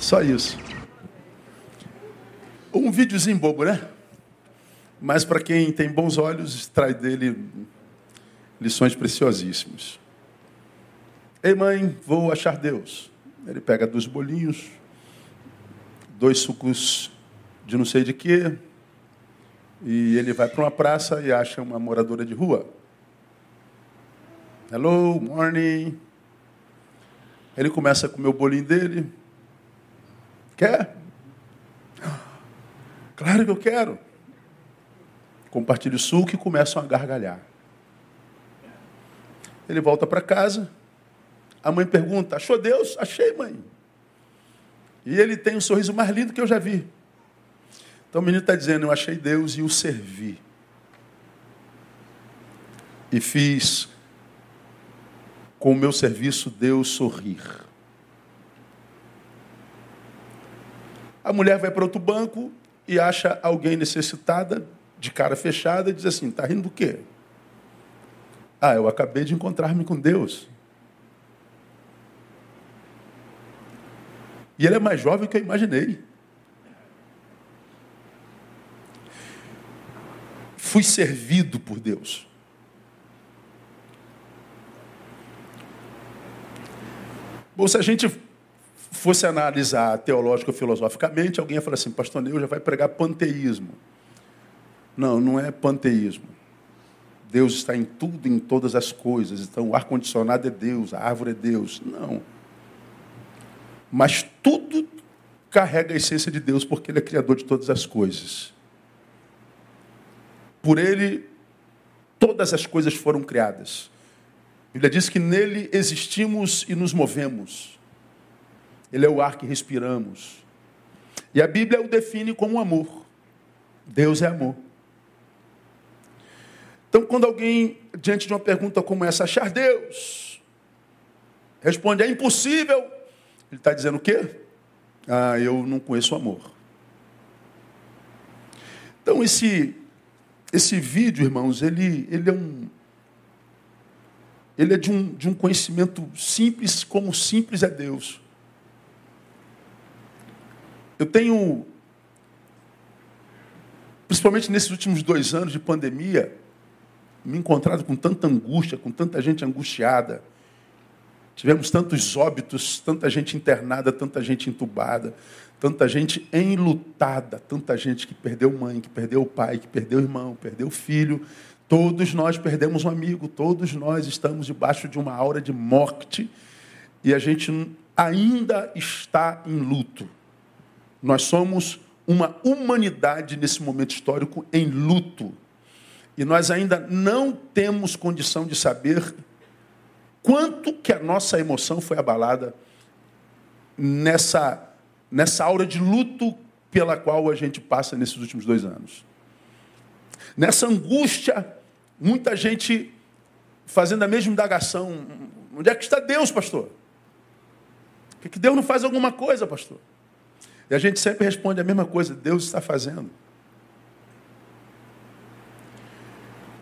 Só isso. Um videozinho bobo, né? Mas para quem tem bons olhos, extrai dele lições preciosíssimas. Ei, mãe, vou achar Deus. Ele pega dois bolinhos, dois sucos de não sei de quê, e ele vai para uma praça e acha uma moradora de rua. Hello, morning. Ele começa a comer o bolinho dele. Quer? Claro que eu quero. Compartilha o suco e começam a gargalhar. Ele volta para casa. A mãe pergunta: Achou Deus? Achei, mãe. E ele tem o sorriso mais lindo que eu já vi. Então o menino está dizendo: Eu achei Deus e o servi. E fiz com o meu serviço Deus sorrir. A mulher vai para outro banco e acha alguém necessitada, de cara fechada, e diz assim: Está rindo do quê? Ah, eu acabei de encontrar-me com Deus. E ele é mais jovem que eu imaginei. Fui servido por Deus. Bom, se a gente fosse analisar teológico filosoficamente, alguém ia falar assim, pastor Neu já vai pregar panteísmo. Não, não é panteísmo. Deus está em tudo, em todas as coisas. Então, o ar-condicionado é Deus, a árvore é Deus. Não. Mas tudo carrega a essência de Deus, porque Ele é criador de todas as coisas. Por ele, todas as coisas foram criadas. A Bíblia diz que nele existimos e nos movemos. Ele é o ar que respiramos. E a Bíblia o define como amor. Deus é amor. Então, quando alguém, diante de uma pergunta como essa, achar Deus, responde, é impossível. Ele está dizendo o quê? Ah, eu não conheço amor. Então, esse esse vídeo, irmãos, ele, ele é um. Ele é de um, de um conhecimento simples, como simples é Deus. Eu tenho, principalmente nesses últimos dois anos de pandemia, me encontrado com tanta angústia, com tanta gente angustiada. Tivemos tantos óbitos, tanta gente internada, tanta gente entubada, tanta gente enlutada, tanta gente que perdeu mãe, que perdeu pai, que perdeu irmão, perdeu filho. Todos nós perdemos um amigo, todos nós estamos debaixo de uma aura de morte e a gente ainda está em luto. Nós somos uma humanidade nesse momento histórico em luto. E nós ainda não temos condição de saber quanto que a nossa emoção foi abalada nessa nessa aura de luto pela qual a gente passa nesses últimos dois anos. Nessa angústia, muita gente fazendo a mesma indagação: onde é que está Deus, pastor? Por que Deus não faz alguma coisa, pastor? E a gente sempre responde a mesma coisa: Deus está fazendo.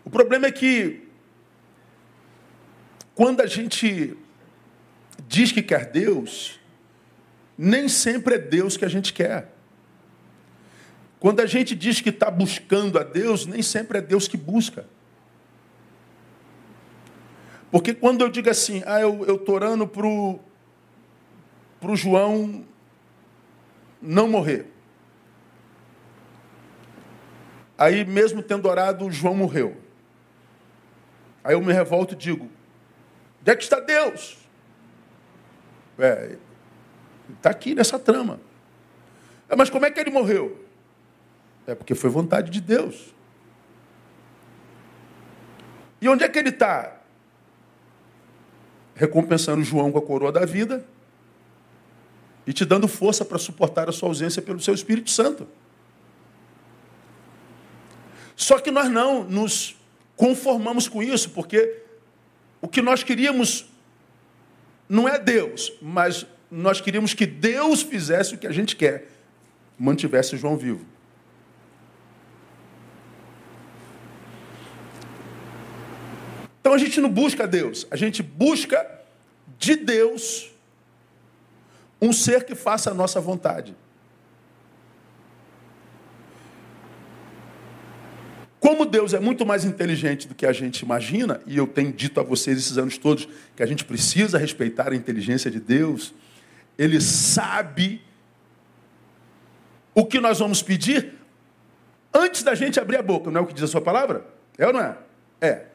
O problema é que, quando a gente diz que quer Deus, nem sempre é Deus que a gente quer. Quando a gente diz que está buscando a Deus, nem sempre é Deus que busca. Porque quando eu digo assim, ah, eu estou orando para o João não morrer. Aí, mesmo tendo orado, João morreu. Aí eu me revolto e digo: onde é que está Deus? É, Está aqui nessa trama. É, mas como é que ele morreu? É porque foi vontade de Deus. E onde é que ele está? Recompensando João com a coroa da vida e te dando força para suportar a sua ausência pelo seu Espírito Santo. Só que nós não nos conformamos com isso, porque o que nós queríamos não é Deus, mas nós queríamos que Deus fizesse o que a gente quer, mantivesse João vivo. Então a gente não busca Deus, a gente busca de Deus um ser que faça a nossa vontade. Como Deus é muito mais inteligente do que a gente imagina, e eu tenho dito a vocês esses anos todos que a gente precisa respeitar a inteligência de Deus, Ele sabe o que nós vamos pedir antes da gente abrir a boca, não é o que diz a sua palavra? É ou não é? É.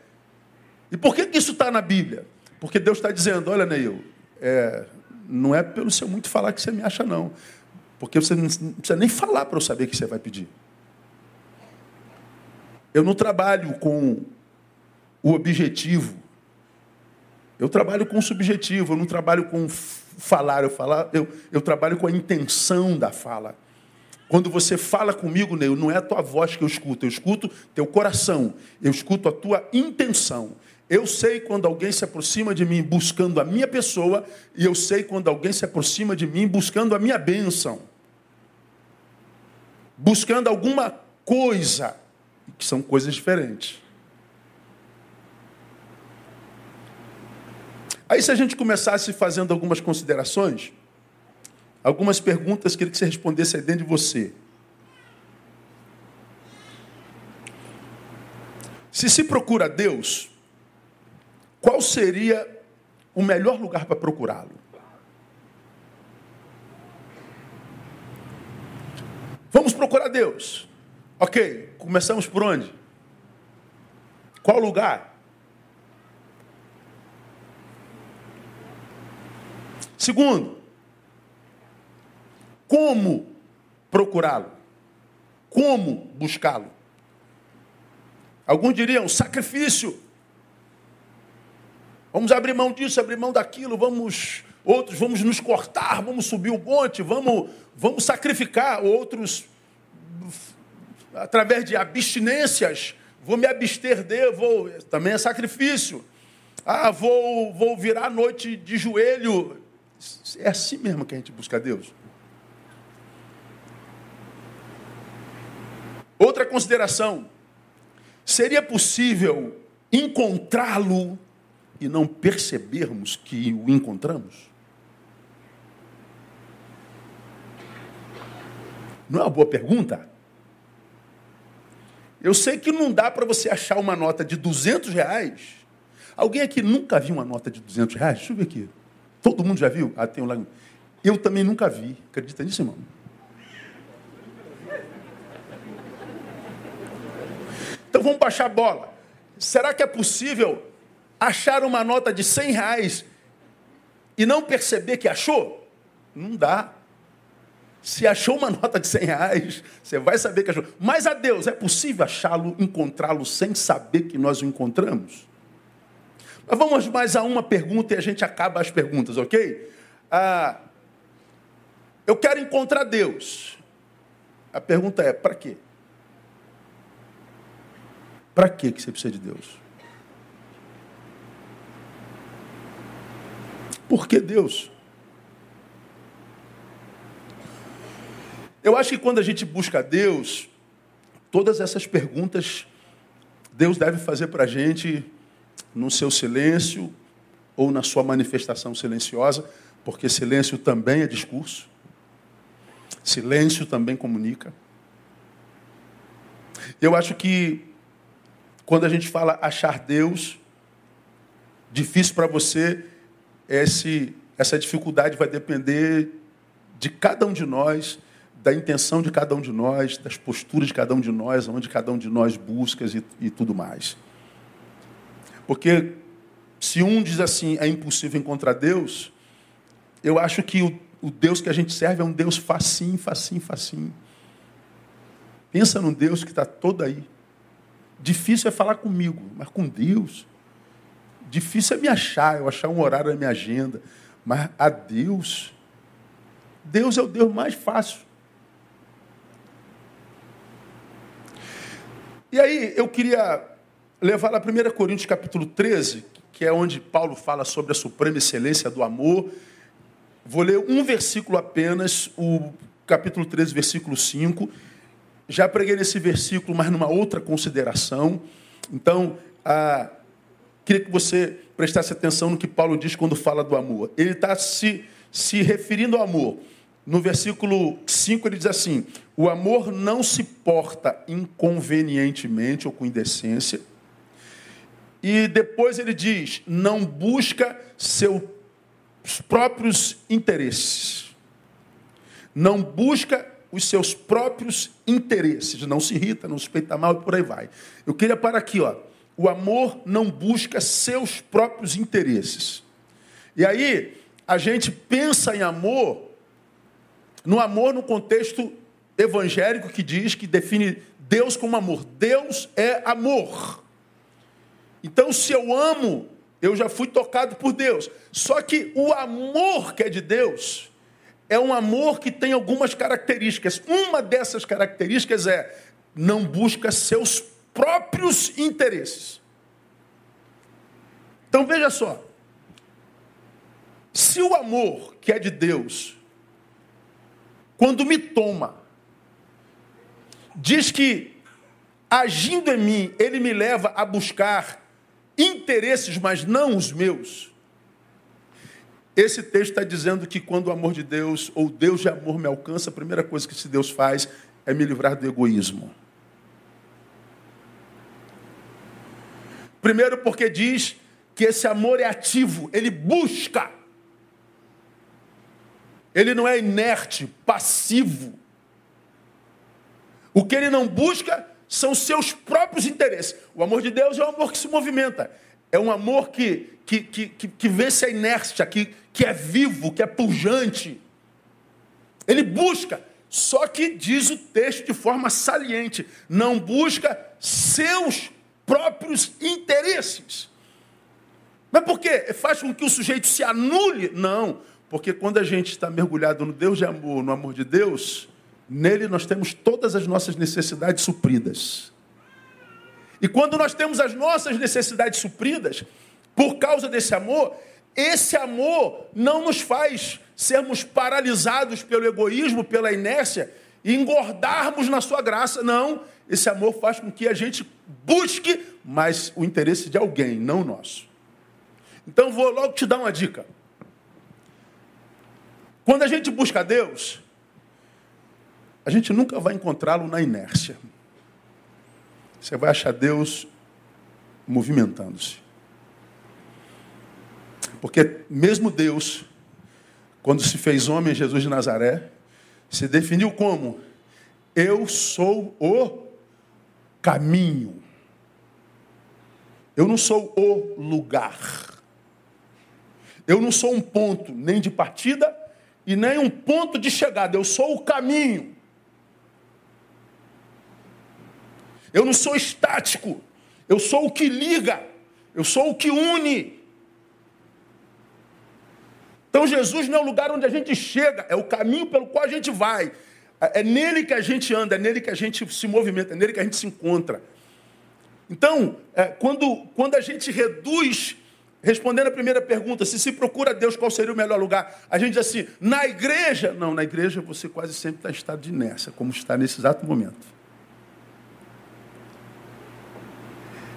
E por que isso está na Bíblia? Porque Deus está dizendo: olha, Neil, é, não é pelo seu muito falar que você me acha, não. Porque você não precisa nem falar para eu saber o que você vai pedir. Eu não trabalho com o objetivo. Eu trabalho com o subjetivo, eu não trabalho com falar, eu, falar, eu, eu trabalho com a intenção da fala. Quando você fala comigo, Neil, não é a tua voz que eu escuto, eu escuto teu coração, eu escuto a tua intenção. Eu sei quando alguém se aproxima de mim buscando a minha pessoa, e eu sei quando alguém se aproxima de mim buscando a minha bênção. Buscando alguma coisa, que são coisas diferentes. Aí, se a gente começasse fazendo algumas considerações, algumas perguntas, queria que você respondesse aí dentro de você. Se se procura Deus, qual seria o melhor lugar para procurá-lo? Vamos procurar Deus. Ok, começamos por onde? Qual lugar? Segundo, como procurá-lo? Como buscá-lo? Alguns diriam sacrifício. Vamos abrir mão disso, abrir mão daquilo, vamos outros vamos nos cortar, vamos subir o monte, vamos vamos sacrificar, outros através de abstinências, vou me abster de, vou também é sacrifício. Ah, vou vou virar a noite de joelho. É assim mesmo que a gente busca Deus. Outra consideração: seria possível encontrá-lo e não percebermos que o encontramos? Não é uma boa pergunta? Eu sei que não dá para você achar uma nota de 200 reais. Alguém aqui nunca viu uma nota de 200 reais? Deixa eu ver aqui. Todo mundo já viu? Ah, tem um lá. Eu também nunca vi. Acredita nisso, irmão? Então vamos baixar a bola. Será que é possível achar uma nota de 100 reais e não perceber que achou? Não dá. Se achou uma nota de 100 reais, você vai saber que achou. Mas a Deus, é possível achá-lo, encontrá-lo sem saber que nós o encontramos? Mas vamos mais a uma pergunta e a gente acaba as perguntas, ok? Ah, eu quero encontrar Deus. A pergunta é: para quê? Para que você precisa de Deus? Por que Deus? Eu acho que quando a gente busca Deus, todas essas perguntas Deus deve fazer para a gente no seu silêncio ou na sua manifestação silenciosa, porque silêncio também é discurso, silêncio também comunica. Eu acho que quando a gente fala achar Deus, difícil para você, esse, essa dificuldade vai depender de cada um de nós, da intenção de cada um de nós, das posturas de cada um de nós, onde cada um de nós busca e, e tudo mais. Porque se um diz assim, é impossível encontrar Deus, eu acho que o, o Deus que a gente serve é um Deus facinho, facinho, facinho. Pensa num Deus que está todo aí. Difícil é falar comigo, mas com Deus. Difícil é me achar, eu achar um horário na minha agenda. Mas a Deus, Deus é o Deus mais fácil. E aí eu queria levar a 1 Coríntios capítulo 13, que é onde Paulo fala sobre a suprema excelência do amor. Vou ler um versículo apenas, o capítulo 13, versículo 5 já preguei nesse versículo, mas numa outra consideração. Então, ah, queria que você prestasse atenção no que Paulo diz quando fala do amor. Ele está se, se referindo ao amor. No versículo 5 ele diz assim: O amor não se porta inconvenientemente ou com indecência. E depois ele diz: Não busca seus próprios interesses. Não busca os seus próprios interesses. Não se irrita, não se peita mal e por aí vai. Eu queria parar aqui, ó. O amor não busca seus próprios interesses. E aí, a gente pensa em amor, no amor no contexto evangélico que diz, que define Deus como amor. Deus é amor. Então, se eu amo, eu já fui tocado por Deus. Só que o amor que é de Deus é um amor que tem algumas características. Uma dessas características é não busca seus próprios interesses. Então veja só, se o amor que é de Deus, quando me toma, diz que agindo em mim, ele me leva a buscar interesses, mas não os meus. Esse texto está dizendo que quando o amor de Deus, ou Deus de amor me alcança, a primeira coisa que esse Deus faz é me livrar do egoísmo. Primeiro, porque diz que esse amor é ativo, ele busca. Ele não é inerte, passivo. O que ele não busca são seus próprios interesses. O amor de Deus é um amor que se movimenta. É um amor que, que, que, que, que vence a inércia, que, que é vivo, que é pujante. Ele busca, só que diz o texto de forma saliente: não busca seus próprios interesses. Mas por quê? Faz com que o sujeito se anule? Não. Porque quando a gente está mergulhado no Deus de amor, no amor de Deus, nele nós temos todas as nossas necessidades supridas. E quando nós temos as nossas necessidades supridas, por causa desse amor, esse amor não nos faz sermos paralisados pelo egoísmo, pela inércia e engordarmos na sua graça. Não, esse amor faz com que a gente busque mais o interesse de alguém, não nosso. Então vou logo te dar uma dica. Quando a gente busca Deus, a gente nunca vai encontrá-lo na inércia. Você vai achar Deus movimentando-se. Porque mesmo Deus, quando se fez homem, Jesus de Nazaré, se definiu como: Eu sou o caminho. Eu não sou o lugar. Eu não sou um ponto nem de partida e nem um ponto de chegada. Eu sou o caminho. Eu não sou estático. Eu sou o que liga. Eu sou o que une. Então Jesus não é o lugar onde a gente chega, é o caminho pelo qual a gente vai. É nele que a gente anda, é nele que a gente se movimenta, é nele que a gente se encontra. Então, é, quando, quando a gente reduz Respondendo a primeira pergunta, se se procura Deus, qual seria o melhor lugar? A gente diz assim, na igreja. Não, na igreja você quase sempre está em estado de inércia, como está nesse exato momento.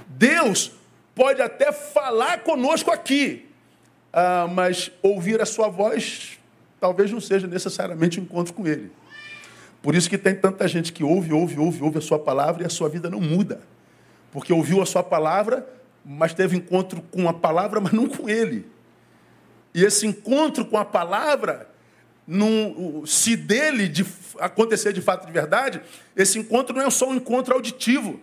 Deus pode até falar conosco aqui, ah, mas ouvir a sua voz talvez não seja necessariamente um encontro com Ele. Por isso que tem tanta gente que ouve, ouve, ouve, ouve a sua palavra e a sua vida não muda. Porque ouviu a sua palavra, mas teve encontro com a palavra, mas não com ele. E esse encontro com a palavra, num, se dele de acontecer de fato de verdade, esse encontro não é só um encontro auditivo.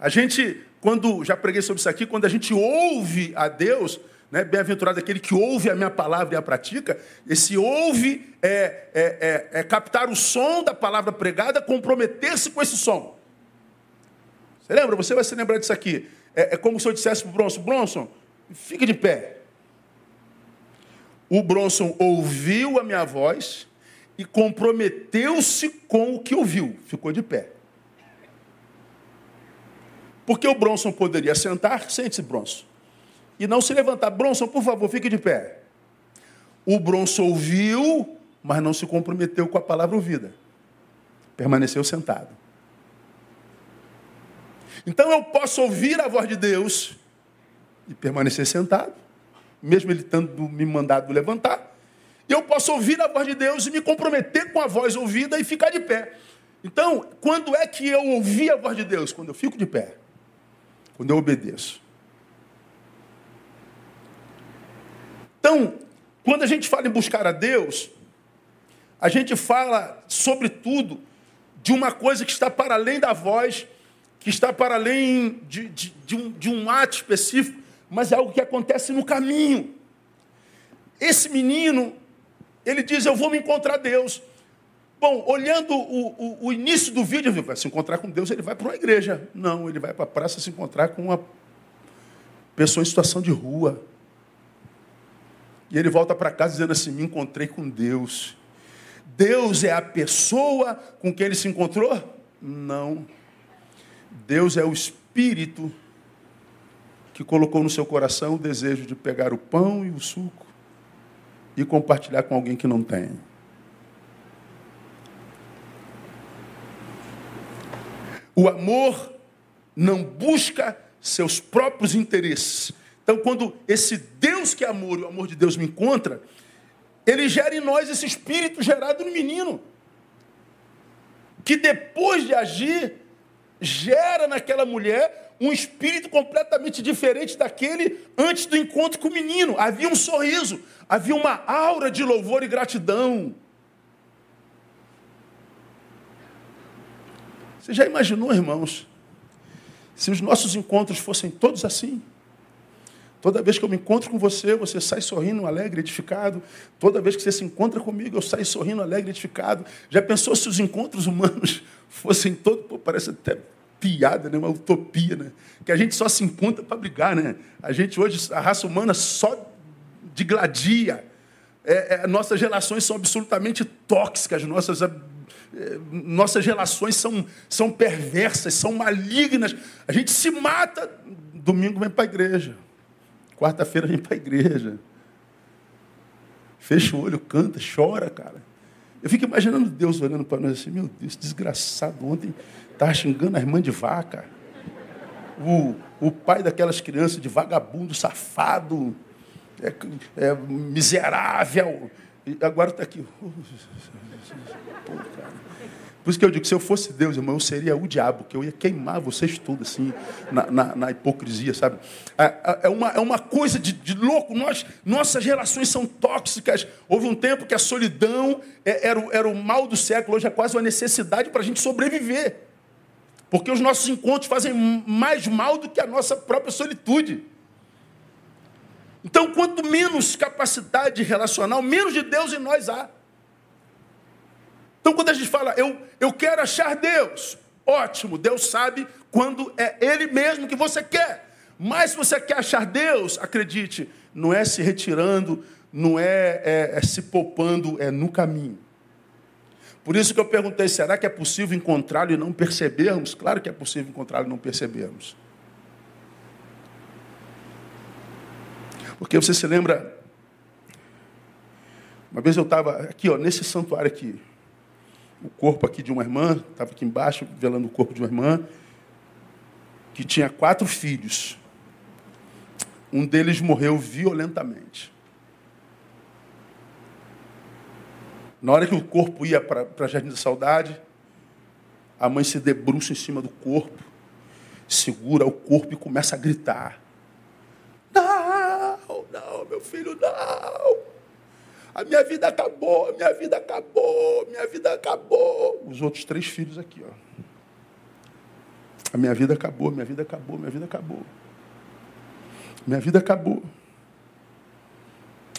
A gente, quando já preguei sobre isso aqui, quando a gente ouve a Deus, né, bem-aventurado aquele que ouve a minha palavra e a pratica, esse ouve é, é, é, é captar o som da palavra pregada, comprometer-se com esse som. Você lembra? Você vai se lembrar disso aqui. É, é como se eu dissesse para o Bronson: Bronson, fica de pé. O Bronson ouviu a minha voz e comprometeu-se com o que ouviu, ficou de pé. Porque o Bronson poderia sentar, sente-se, Bronson, e não se levantar. Bronson, por favor, fique de pé. O Bronson ouviu, mas não se comprometeu com a palavra ouvida. Permaneceu sentado. Então eu posso ouvir a voz de Deus e permanecer sentado, mesmo ele tendo me mandado levantar, eu posso ouvir a voz de Deus e me comprometer com a voz ouvida e ficar de pé. Então, quando é que eu ouvi a voz de Deus? Quando eu fico de pé. Quando eu obedeço. Então, quando a gente fala em buscar a Deus, a gente fala, sobretudo, de uma coisa que está para além da voz, que está para além de, de, de, um, de um ato específico, mas é algo que acontece no caminho. Esse menino, ele diz: Eu vou me encontrar Deus. Bom, olhando o, o, o início do vídeo, vai se encontrar com Deus, ele vai para uma igreja. Não, ele vai para a praça se encontrar com uma pessoa em situação de rua. E ele volta para casa dizendo assim: Me encontrei com Deus. Deus é a pessoa com quem ele se encontrou? Não. Deus é o Espírito que colocou no seu coração o desejo de pegar o pão e o suco e compartilhar com alguém que não tem. O amor não busca seus próprios interesses. Então, quando esse Deus que é amor o amor de Deus me encontra, ele gera em nós esse espírito gerado no menino, que depois de agir, gera naquela mulher um espírito completamente diferente daquele antes do encontro com o menino. Havia um sorriso, havia uma aura de louvor e gratidão. Você já imaginou, irmãos, se os nossos encontros fossem todos assim? Toda vez que eu me encontro com você, você sai sorrindo, alegre, edificado. Toda vez que você se encontra comigo, eu saio sorrindo, alegre, edificado. Já pensou se os encontros humanos fossem todos. Pô, parece até piada, né? uma utopia, né? Que a gente só se encontra para brigar, né? A gente hoje, a raça humana só digladia. É, é, nossas relações são absolutamente tóxicas, nossas, é, nossas relações são, são perversas, são malignas. A gente se mata, domingo vem para a igreja. Quarta-feira vem para a igreja. Fecha o olho, canta, chora, cara. Eu fico imaginando Deus olhando para nós assim, meu Deus, desgraçado, ontem estava xingando a irmã de vaca. O, o pai daquelas crianças de vagabundo, safado, é, é miserável. E agora está aqui. Pô, cara. Por isso que eu digo, se eu fosse Deus, irmão, eu seria o diabo, que eu ia queimar vocês todos, assim, na, na, na hipocrisia, sabe? É, é, é, uma, é uma coisa de, de louco. Nós, nossas relações são tóxicas. Houve um tempo que a solidão é, era, era o mal do século, hoje é quase uma necessidade para a gente sobreviver. Porque os nossos encontros fazem mais mal do que a nossa própria solitude. Então, quanto menos capacidade relacional, menos de Deus em nós há. Então, quando a gente fala, eu, eu quero achar Deus, ótimo, Deus sabe quando é Ele mesmo que você quer. Mas se você quer achar Deus, acredite, não é se retirando, não é, é, é se poupando, é no caminho. Por isso que eu perguntei: será que é possível encontrá-lo e não percebermos? Claro que é possível encontrá-lo e não percebermos. Porque você se lembra, uma vez eu estava aqui, ó, nesse santuário aqui, o corpo aqui de uma irmã, estava aqui embaixo, velando o corpo de uma irmã, que tinha quatro filhos. Um deles morreu violentamente. Na hora que o corpo ia para Jardim da Saudade, a mãe se debruça em cima do corpo, segura o corpo e começa a gritar. Não, não, meu filho, não. A minha vida acabou, minha vida acabou, minha vida acabou. Os outros três filhos aqui, ó. A minha vida acabou, minha vida acabou, minha vida acabou. Minha vida acabou.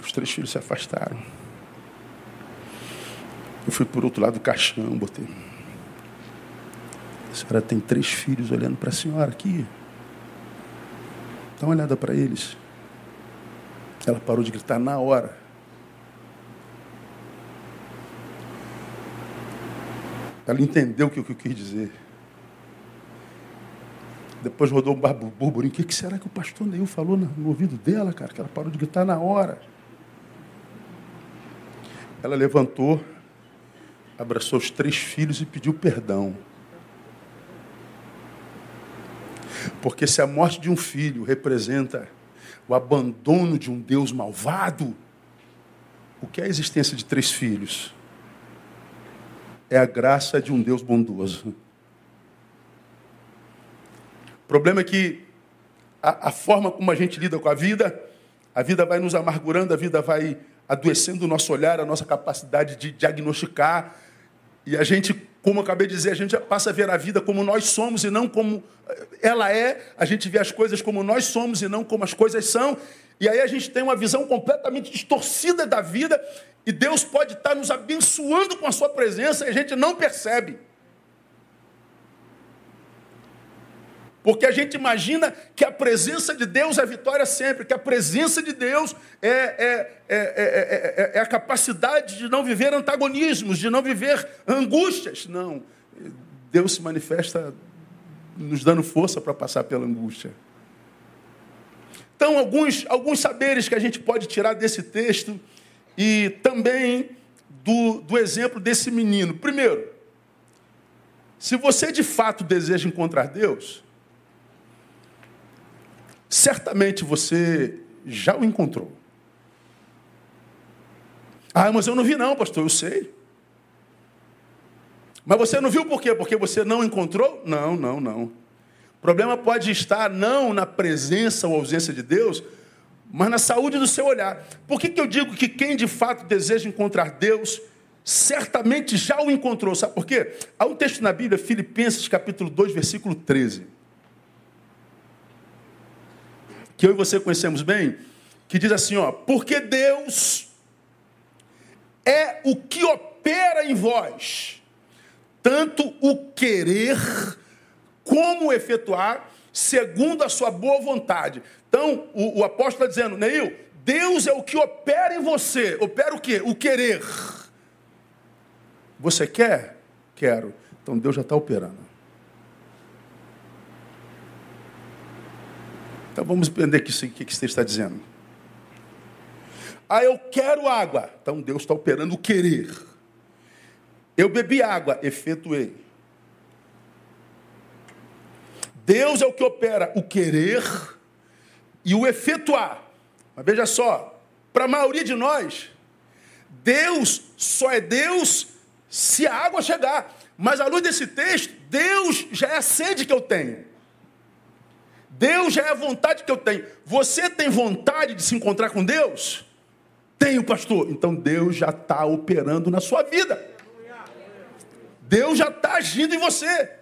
Os três filhos se afastaram. Eu fui por outro lado do caixão, botei. A senhora tem três filhos olhando para a senhora aqui. Dá uma olhada para eles. Ela parou de gritar na hora. Ela entendeu o que eu quis dizer. Depois rodou um burburinho. O que será que o pastor Neil falou no ouvido dela, cara? Que ela parou de gritar na hora. Ela levantou, abraçou os três filhos e pediu perdão. Porque se a morte de um filho representa o abandono de um Deus malvado, O que é a existência de três filhos? É a graça de um Deus bondoso. O problema é que a, a forma como a gente lida com a vida, a vida vai nos amargurando, a vida vai adoecendo o nosso olhar, a nossa capacidade de diagnosticar. E a gente, como eu acabei de dizer, a gente passa a ver a vida como nós somos e não como ela é. A gente vê as coisas como nós somos e não como as coisas são. E aí a gente tem uma visão completamente distorcida da vida. E Deus pode estar nos abençoando com a sua presença e a gente não percebe. Porque a gente imagina que a presença de Deus é vitória sempre, que a presença de Deus é, é, é, é, a capacidade de não viver antagonismos, de não viver angústias. Não. Deus se manifesta nos dando força para passar pela angústia. Então, alguns, alguns saberes que a gente pode tirar desse texto e também do, do exemplo desse menino. Primeiro, se você de fato deseja encontrar Deus, certamente você já o encontrou. Ah, mas eu não vi não, pastor, eu sei. Mas você não viu por quê? Porque você não encontrou? Não, não, não. Problema pode estar não na presença ou ausência de Deus, mas na saúde do seu olhar. Por que, que eu digo que quem de fato deseja encontrar Deus, certamente já o encontrou? Sabe por quê? Há um texto na Bíblia, Filipenses capítulo 2, versículo 13 que eu e você conhecemos bem, que diz assim, ó, porque Deus é o que opera em vós, tanto o querer como o efetuar, segundo a sua boa vontade. Então, o, o apóstolo está dizendo, Neil, Deus é o que opera em você. Opera o quê? O querer. Você quer? Quero. Então Deus já está operando. Então vamos entender o que, que, que você está dizendo. Ah, eu quero água. Então Deus está operando o querer. Eu bebi água, efetuei. Deus é o que opera o querer e o efetuar. Mas veja só, para a maioria de nós, Deus só é Deus se a água chegar. Mas à luz desse texto, Deus já é a sede que eu tenho. Deus já é a vontade que eu tenho. Você tem vontade de se encontrar com Deus? Tenho, pastor. Então Deus já está operando na sua vida. Deus já está agindo em você.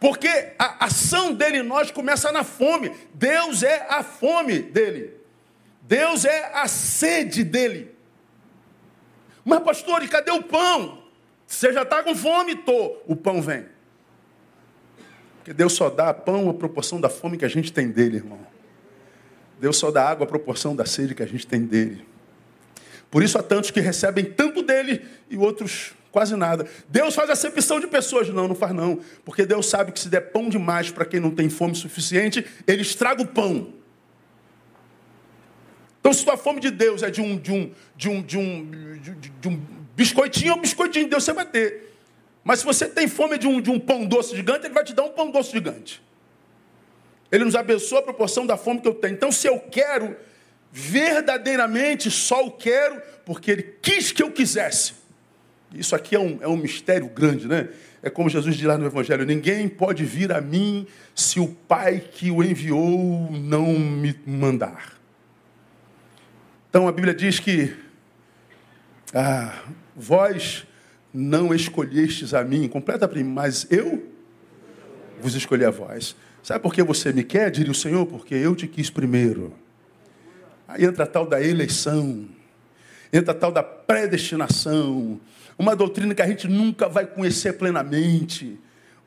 Porque a ação dele em nós começa na fome. Deus é a fome dele. Deus é a sede dele. Mas, pastor, e cadê o pão? Você já está com fome? Tô. O pão vem. Porque Deus só dá pão à proporção da fome que a gente tem dele, irmão. Deus só dá água à proporção da sede que a gente tem dele. Por isso há tantos que recebem tanto dele e outros quase nada. Deus faz acepção de pessoas. Não, não faz não. Porque Deus sabe que se der pão demais para quem não tem fome suficiente, ele estraga o pão. Então, se tua fome de Deus é de um, de um, de um, de um, de, um biscoitinho, um biscoitinho de Deus você vai ter. Mas se você tem fome de um, de um pão doce gigante, ele vai te dar um pão doce gigante. Ele nos abençoa a proporção da fome que eu tenho. Então, se eu quero, verdadeiramente só o quero porque ele quis que eu quisesse. Isso aqui é um, é um mistério grande, né? É como Jesus diz lá no Evangelho: ninguém pode vir a mim se o Pai que o enviou não me mandar. Então a Bíblia diz que ah, vós não escolhestes a mim, completa para mim, mas eu vos escolhi a vós. Sabe por que você me quer? Diria o Senhor, porque eu te quis primeiro. Aí entra a tal da eleição, entra a tal da predestinação, uma doutrina que a gente nunca vai conhecer plenamente,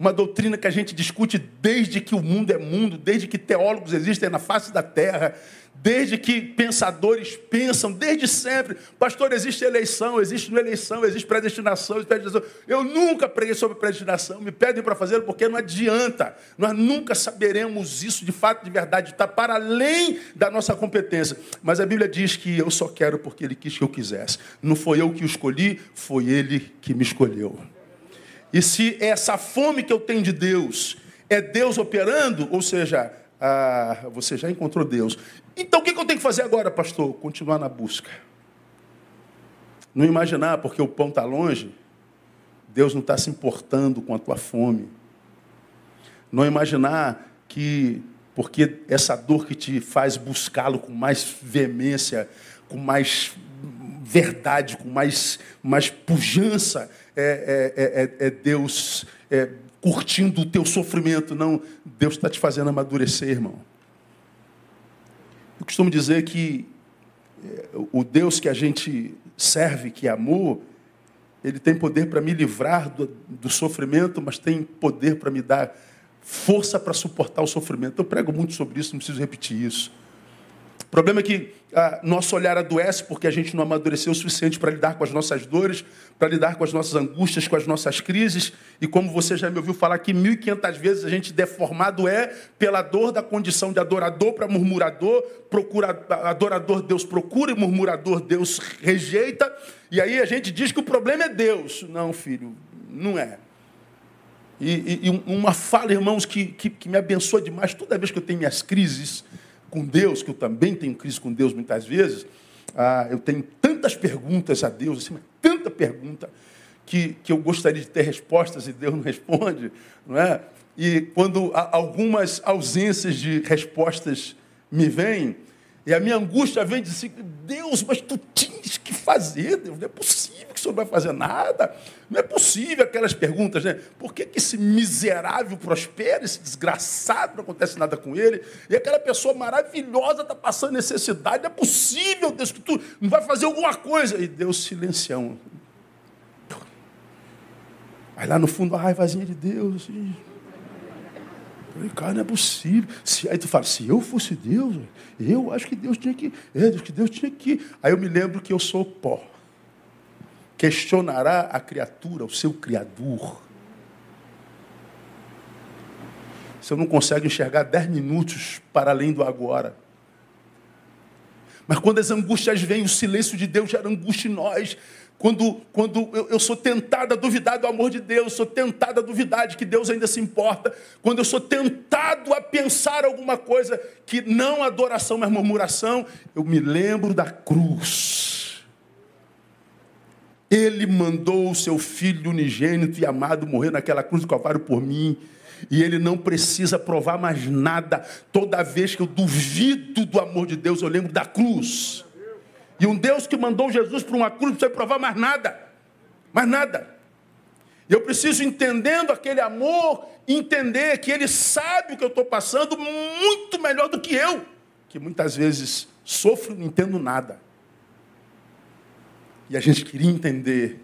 uma doutrina que a gente discute desde que o mundo é mundo, desde que teólogos existem na face da terra, Desde que pensadores pensam, desde sempre, pastor, existe eleição, existe eleição, existe predestinação, existe predestinação. Eu nunca preguei sobre predestinação, me pedem para fazer porque não adianta. Nós nunca saberemos isso de fato, de verdade, está para além da nossa competência. Mas a Bíblia diz que eu só quero porque Ele quis que eu quisesse. Não foi eu que o escolhi, foi Ele que me escolheu. E se essa fome que eu tenho de Deus é Deus operando, ou seja, ah, você já encontrou Deus. Então o que eu tenho que fazer agora, pastor? Continuar na busca. Não imaginar porque o pão está longe, Deus não está se importando com a tua fome. Não imaginar que porque essa dor que te faz buscá-lo com mais veemência, com mais verdade, com mais, mais pujança, é, é, é, é Deus é, curtindo o teu sofrimento. Não, Deus está te fazendo amadurecer, irmão. Eu costumo dizer que é, o Deus que a gente serve, que é amor, ele tem poder para me livrar do, do sofrimento, mas tem poder para me dar força para suportar o sofrimento. Eu prego muito sobre isso, não preciso repetir isso. O problema é que ah, nosso olhar adoece porque a gente não amadureceu o suficiente para lidar com as nossas dores, para lidar com as nossas angústias, com as nossas crises. E como você já me ouviu falar que 1.500 vezes a gente deformado é pela dor da condição de adorador para murmurador, procura, adorador Deus procura e murmurador Deus rejeita. E aí a gente diz que o problema é Deus. Não, filho, não é. E, e, e uma fala, irmãos, que, que, que me abençoa demais toda vez que eu tenho minhas crises com Deus, que eu também tenho crise com Deus muitas vezes, ah, eu tenho tantas perguntas a Deus, assim, tanta pergunta, que, que eu gostaria de ter respostas e Deus não responde, não é? E quando algumas ausências de respostas me vêm, e a minha angústia vem de assim, Deus, mas tu tens que fazer, Deus, não é possível que o Senhor vai fazer nada. Não é possível aquelas perguntas, né? Por que, que esse miserável prospera, esse desgraçado não acontece nada com ele? E aquela pessoa maravilhosa está passando necessidade, não é possível, Deus, que tu não vai fazer alguma coisa. E Deus silencião. Aí lá no fundo, a raivazinha de Deus, assim. Falei, cara, não é possível. Se, aí tu fala, se eu fosse Deus, eu acho que Deus tinha que. É, que Deus tinha que. Aí eu me lembro que eu sou pó. Questionará a criatura, o seu Criador. Você não consegue enxergar dez minutos para além do agora. Mas quando as angústias vêm, o silêncio de Deus gera angústia em nós. Quando, quando eu, eu, sou tentado a duvidar do amor de Deus, sou tentado a duvidar de que Deus ainda se importa, quando eu sou tentado a pensar alguma coisa que não adoração, mas murmuração, eu me lembro da cruz. Ele mandou o seu filho unigênito e amado morrer naquela cruz do Calvário por mim. E ele não precisa provar mais nada. Toda vez que eu duvido do amor de Deus, eu lembro da cruz. E um Deus que mandou Jesus para uma cruz, não precisa provar mais nada. Mais nada. E eu preciso, entendendo aquele amor, entender que Ele sabe o que eu estou passando muito melhor do que eu, que muitas vezes sofro e não entendo nada. E a gente queria entender,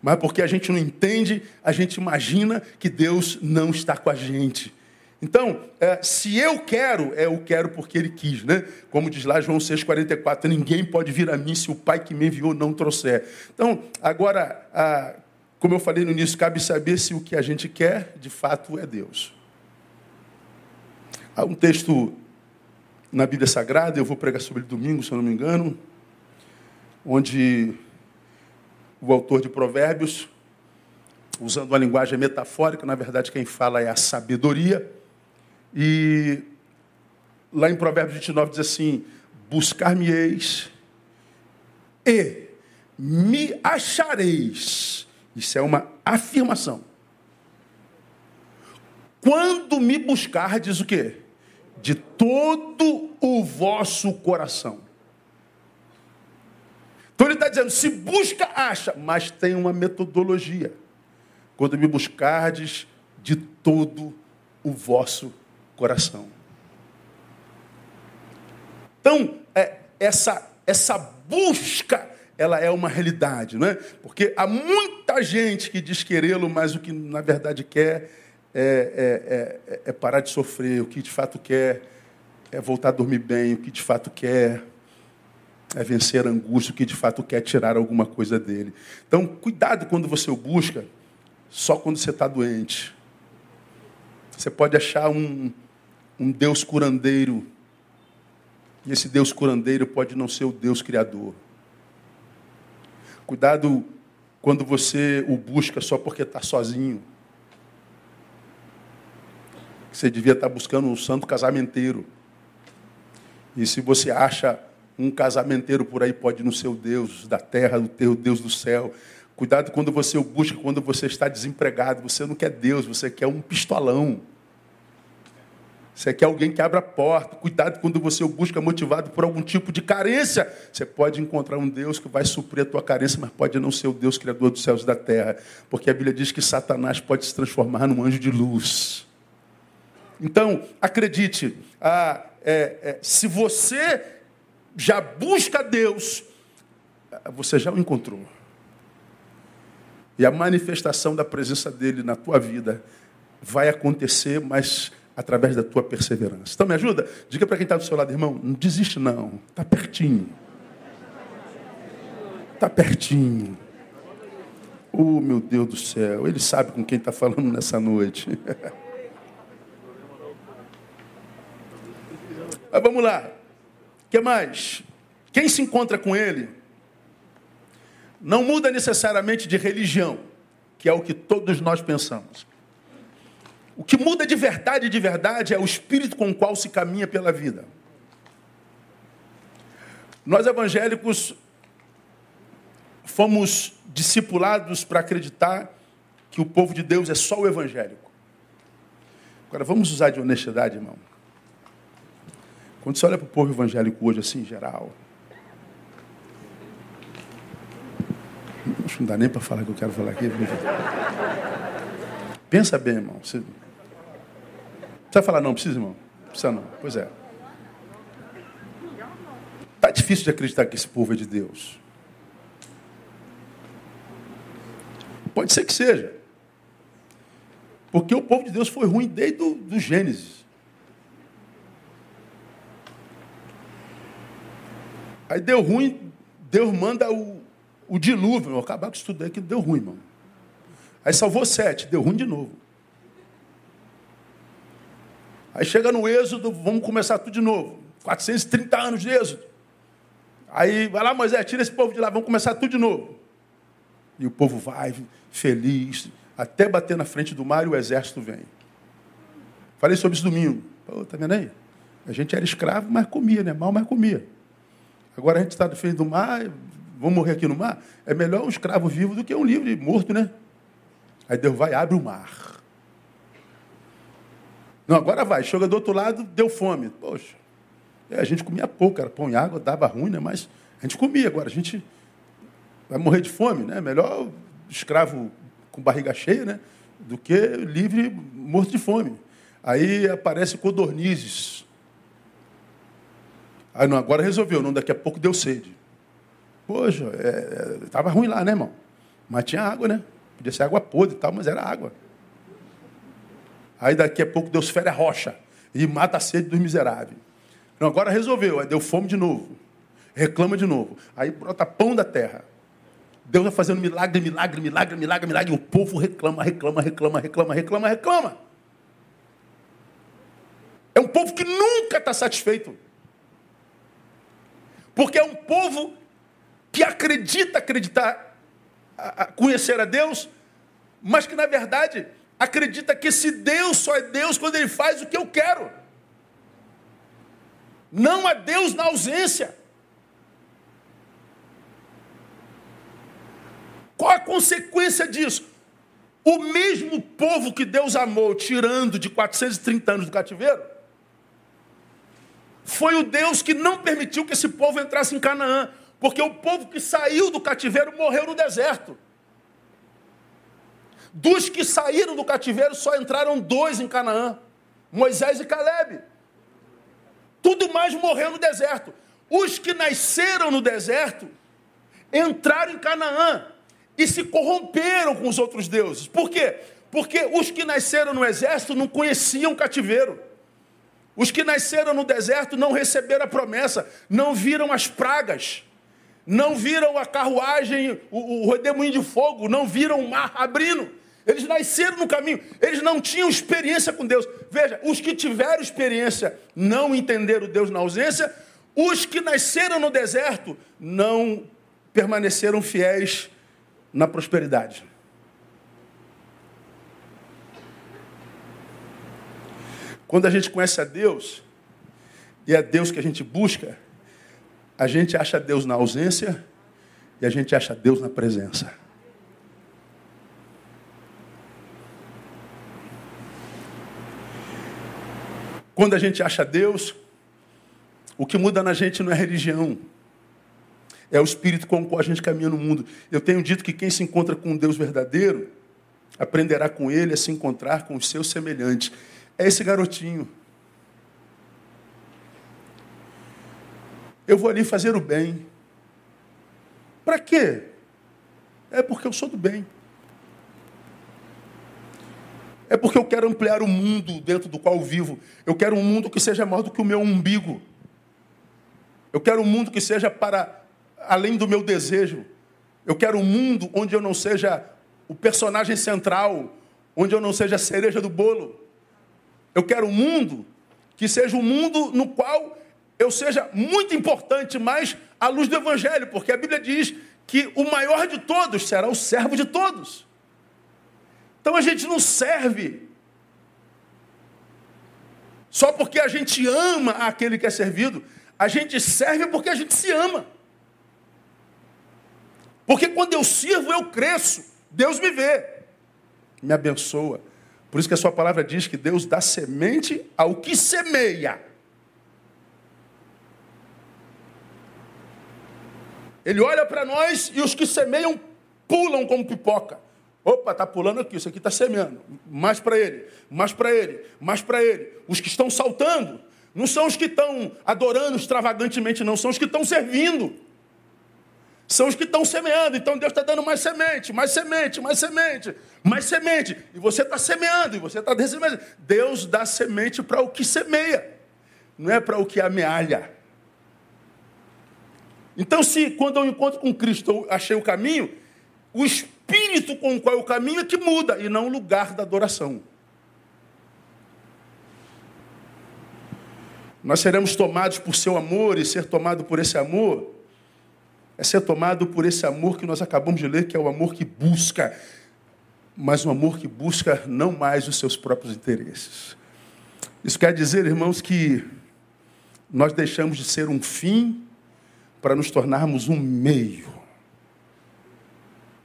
mas porque a gente não entende, a gente imagina que Deus não está com a gente. Então, é, se eu quero, é eu quero porque ele quis, né? Como diz lá João 6,44, ninguém pode vir a mim se o Pai que me enviou não trouxer. Então, agora, como eu falei no início, cabe saber se o que a gente quer, de fato, é Deus. Há um texto na Bíblia Sagrada, eu vou pregar sobre ele domingo, se eu não me engano, onde o autor de Provérbios, usando uma linguagem metafórica, na verdade quem fala é a sabedoria, e lá em Provérbios 29 diz assim: Buscar-me-eis e me achareis. Isso é uma afirmação. Quando me buscar, diz o quê? De todo o vosso coração. Então ele está dizendo: se busca, acha, mas tem uma metodologia. Quando me buscardes de todo o vosso coração coração. Então, é, essa, essa busca, ela é uma realidade, não é? Porque há muita gente que diz querê-lo, mas o que na verdade quer é, é, é, é parar de sofrer, o que de fato quer é voltar a dormir bem, o que de fato quer é vencer a angústia, o que de fato quer tirar alguma coisa dele. Então, cuidado quando você o busca, só quando você está doente. Você pode achar um, um Deus curandeiro. E esse Deus curandeiro pode não ser o Deus criador. Cuidado quando você o busca só porque está sozinho. Você devia estar tá buscando um santo casamenteiro. E se você acha Um casamenteiro por aí pode ir no seu Deus da terra, no teu Deus do céu. Cuidado quando você o busca, quando você está desempregado. Você não quer Deus, você quer um pistolão. Você quer alguém que abra a porta. Cuidado quando você o busca motivado por algum tipo de carência. Você pode encontrar um Deus que vai suprir a tua carência, mas pode não ser o Deus criador dos céus e da terra. Porque a Bíblia diz que Satanás pode se transformar num anjo de luz. Então, acredite, ah, é, é, se você já busca Deus, você já o encontrou. E a manifestação da presença dele na tua vida vai acontecer, mas através da tua perseverança. Então me ajuda? Diga para quem está do seu lado, irmão, não desiste não, está pertinho. Está pertinho. Oh, meu Deus do céu, ele sabe com quem está falando nessa noite. Mas vamos lá. O que mais? Quem se encontra com ele não muda necessariamente de religião, que é o que todos nós pensamos. O que muda de verdade de verdade é o espírito com o qual se caminha pela vida. Nós evangélicos fomos discipulados para acreditar que o povo de Deus é só o evangélico. Agora vamos usar de honestidade, irmão. Quando você olha para o povo evangélico hoje, assim, em geral, Acho que não dá nem para falar o que eu quero falar aqui. Pensa bem, irmão. Você... Precisa falar não, precisa, irmão? Precisa não. Pois é. Está difícil de acreditar que esse povo é de Deus. Pode ser que seja. Porque o povo de Deus foi ruim desde o do Gênesis. Aí deu ruim, Deus manda o, o dilúvio, acabar com isso tudo aí que deu ruim, irmão. Aí salvou sete, deu ruim de novo. Aí chega no êxodo, vamos começar tudo de novo. 430 anos de êxodo. Aí vai lá, Moisés, tira esse povo de lá, vamos começar tudo de novo. E o povo vai, feliz, até bater na frente do mar e o exército vem. Falei sobre isso domingo. Pô, tá vendo aí? A gente era escravo, mas comia, né? Mal, mas comia. Agora a gente está na frente do mar, vamos morrer aqui no mar? É melhor um escravo vivo do que um livre morto, né? Aí Deus vai abre o mar. Não, agora vai. Chega do outro lado, deu fome. Poxa, é, a gente comia pouco, era pão e água, dava ruim, né? Mas a gente comia. Agora a gente vai morrer de fome, né? Melhor escravo com barriga cheia, né? Do que livre morto de fome. Aí aparece codornizes. Aí não, agora resolveu, não, daqui a pouco deu sede. Poxa, estava é, é ruim lá, né, irmão? Mas tinha água, né? Podia ser água podre e tal, mas era água. Aí daqui a pouco Deus fere a rocha e mata a sede dos miseráveis. Não, agora resolveu, aí deu fome de novo. Reclama de novo. Aí brota pão da terra. Deus vai fazendo milagre, milagre, milagre, milagre, milagre. E o povo reclama, reclama, reclama, reclama, reclama, reclama. É um povo que nunca está satisfeito. Porque é um povo que acredita acreditar, conhecer a Deus, mas que na verdade acredita que esse Deus só é Deus quando ele faz o que eu quero. Não há Deus na ausência. Qual a consequência disso? O mesmo povo que Deus amou, tirando de 430 anos do cativeiro, foi o Deus que não permitiu que esse povo entrasse em Canaã. Porque o povo que saiu do cativeiro morreu no deserto. Dos que saíram do cativeiro, só entraram dois em Canaã: Moisés e Caleb. Tudo mais morreu no deserto. Os que nasceram no deserto entraram em Canaã e se corromperam com os outros deuses. Por quê? Porque os que nasceram no exército não conheciam cativeiro. Os que nasceram no deserto não receberam a promessa, não viram as pragas não viram a carruagem, o, o redemoinho de fogo, não viram o mar abrindo. Eles nasceram no caminho, eles não tinham experiência com Deus. Veja, os que tiveram experiência não entenderam Deus na ausência, os que nasceram no deserto não permaneceram fiéis na prosperidade. Quando a gente conhece a Deus, e é Deus que a gente busca, A gente acha Deus na ausência e a gente acha Deus na presença. Quando a gente acha Deus, o que muda na gente não é religião, é o espírito com o qual a gente caminha no mundo. Eu tenho dito que quem se encontra com um Deus verdadeiro aprenderá com ele a se encontrar com os seus semelhantes. É esse garotinho. Eu vou ali fazer o bem. Para quê? É porque eu sou do bem. É porque eu quero ampliar o mundo dentro do qual vivo. Eu quero um mundo que seja maior do que o meu umbigo. Eu quero um mundo que seja para além do meu desejo. Eu quero um mundo onde eu não seja o personagem central, onde eu não seja a cereja do bolo. Eu quero um mundo que seja um mundo no qual eu seja muito importante, mas à luz do Evangelho, porque a Bíblia diz que o maior de todos será o servo de todos. Então a gente não serve só porque a gente ama aquele que é servido, a gente serve porque a gente se ama. Porque quando eu sirvo, eu cresço. Deus me vê, me abençoa. Por isso que a sua palavra diz que Deus dá semente ao que semeia. Ele olha para nós e os que semeiam pulam como pipoca. Opa, está pulando aqui, isso aqui está semeando. Mais para ele, mais para ele, mais para ele. Os que estão saltando não são os que estão adorando extravagantemente, não, são os que estão servindo. São os que estão semeando. Então Deus está dando mais semente, mais semente, mais semente, mais semente. E você está semeando, e você está recebendo. Deus dá semente para o que semeia, não é para o que amealha. Então, se quando eu encontro com Cristo eu achei o caminho, o espírito com o qual eu caminho é que muda, e não o lugar da adoração. Nós seremos tomados por seu amor, e ser tomado por esse amor é ser tomado por esse amor que nós acabamos de ler, que é o amor que busca, mas um amor que busca não mais os seus próprios interesses. Isso quer dizer, irmãos, que nós deixamos de ser um fim para nos tornarmos um meio.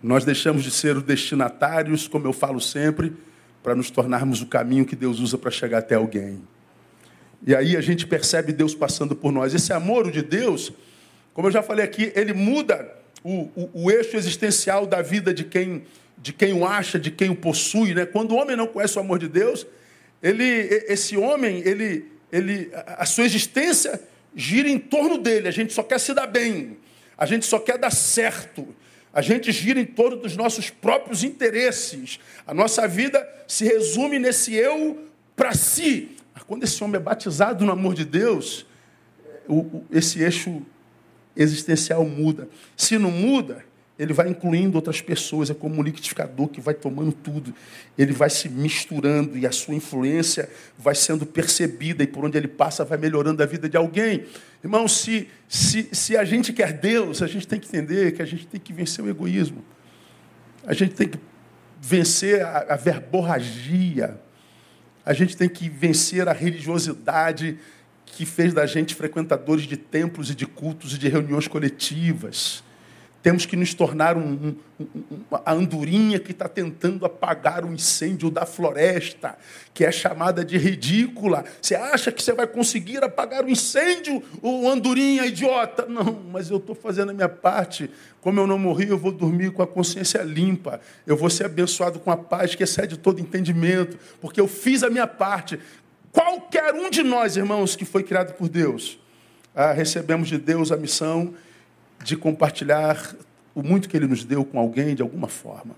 Nós deixamos de ser os destinatários, como eu falo sempre, para nos tornarmos o caminho que Deus usa para chegar até alguém. E aí a gente percebe Deus passando por nós. Esse amor de Deus, como eu já falei aqui, ele muda o, o, o eixo existencial da vida de quem, de quem o acha, de quem o possui. Né? Quando o homem não conhece o amor de Deus, ele, esse homem, ele, ele, a sua existência gira em torno dele. A gente só quer se dar bem, a gente só quer dar certo. A gente gira em torno dos nossos próprios interesses. A nossa vida se resume nesse eu para si. Quando esse homem é batizado no amor de Deus, esse eixo existencial muda. Se não muda, ele vai incluindo outras pessoas, é como um liquidificador que vai tomando tudo. Ele vai se misturando e a sua influência vai sendo percebida e por onde ele passa vai melhorando a vida de alguém. Irmão, se, se, se a gente quer Deus, a gente tem que entender que a gente tem que vencer o egoísmo. A gente tem que vencer a, a verborragia. A gente tem que vencer a religiosidade que fez da gente frequentadores de templos e de cultos e de reuniões coletivas. Temos que nos tornar um, um, andorinha que está tentando apagar o incêndio da floresta, que é chamada de ridícula. Você acha que você vai conseguir apagar o incêndio, o andorinha idiota? Não, mas eu estou fazendo a minha parte. Como eu não morri, eu vou dormir com a consciência limpa. Eu vou ser abençoado com a paz que excede todo entendimento, porque eu fiz a minha parte. Qualquer um de nós, irmãos, que foi criado por Deus, ah, recebemos de Deus a missão de compartilhar o muito que Ele nos deu com alguém de alguma forma.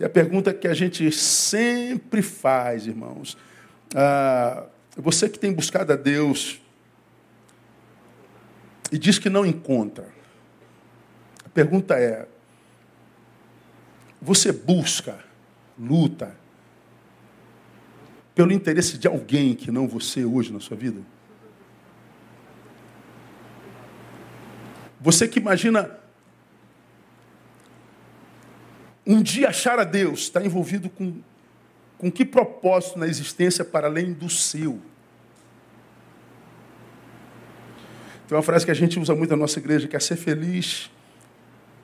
E a pergunta que a gente sempre faz, irmãos, ah, você que tem buscado a Deus e diz que não encontra, a pergunta é: você busca, luta pelo interesse de alguém que não você hoje na sua vida? Você que imagina um dia achar a Deus, está envolvido com, com que propósito na existência para além do seu? Tem uma frase que a gente usa muito na nossa igreja, que é ser feliz,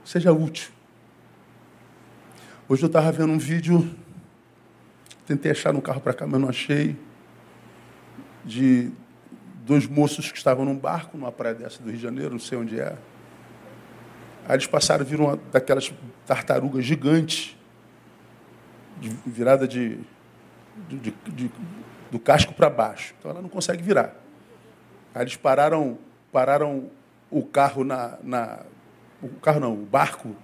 seja útil. Hoje eu estava vendo um vídeo, tentei achar no carro para cá, mas não achei, de dois moços que estavam num barco, numa praia dessa do Rio de Janeiro, não sei onde é. Aí eles passaram, viram uma daquelas tartarugas gigantes, de, virada de, de, de, do casco para baixo. Então ela não consegue virar. Aí eles pararam pararam o carro na, na, o carro não, o barco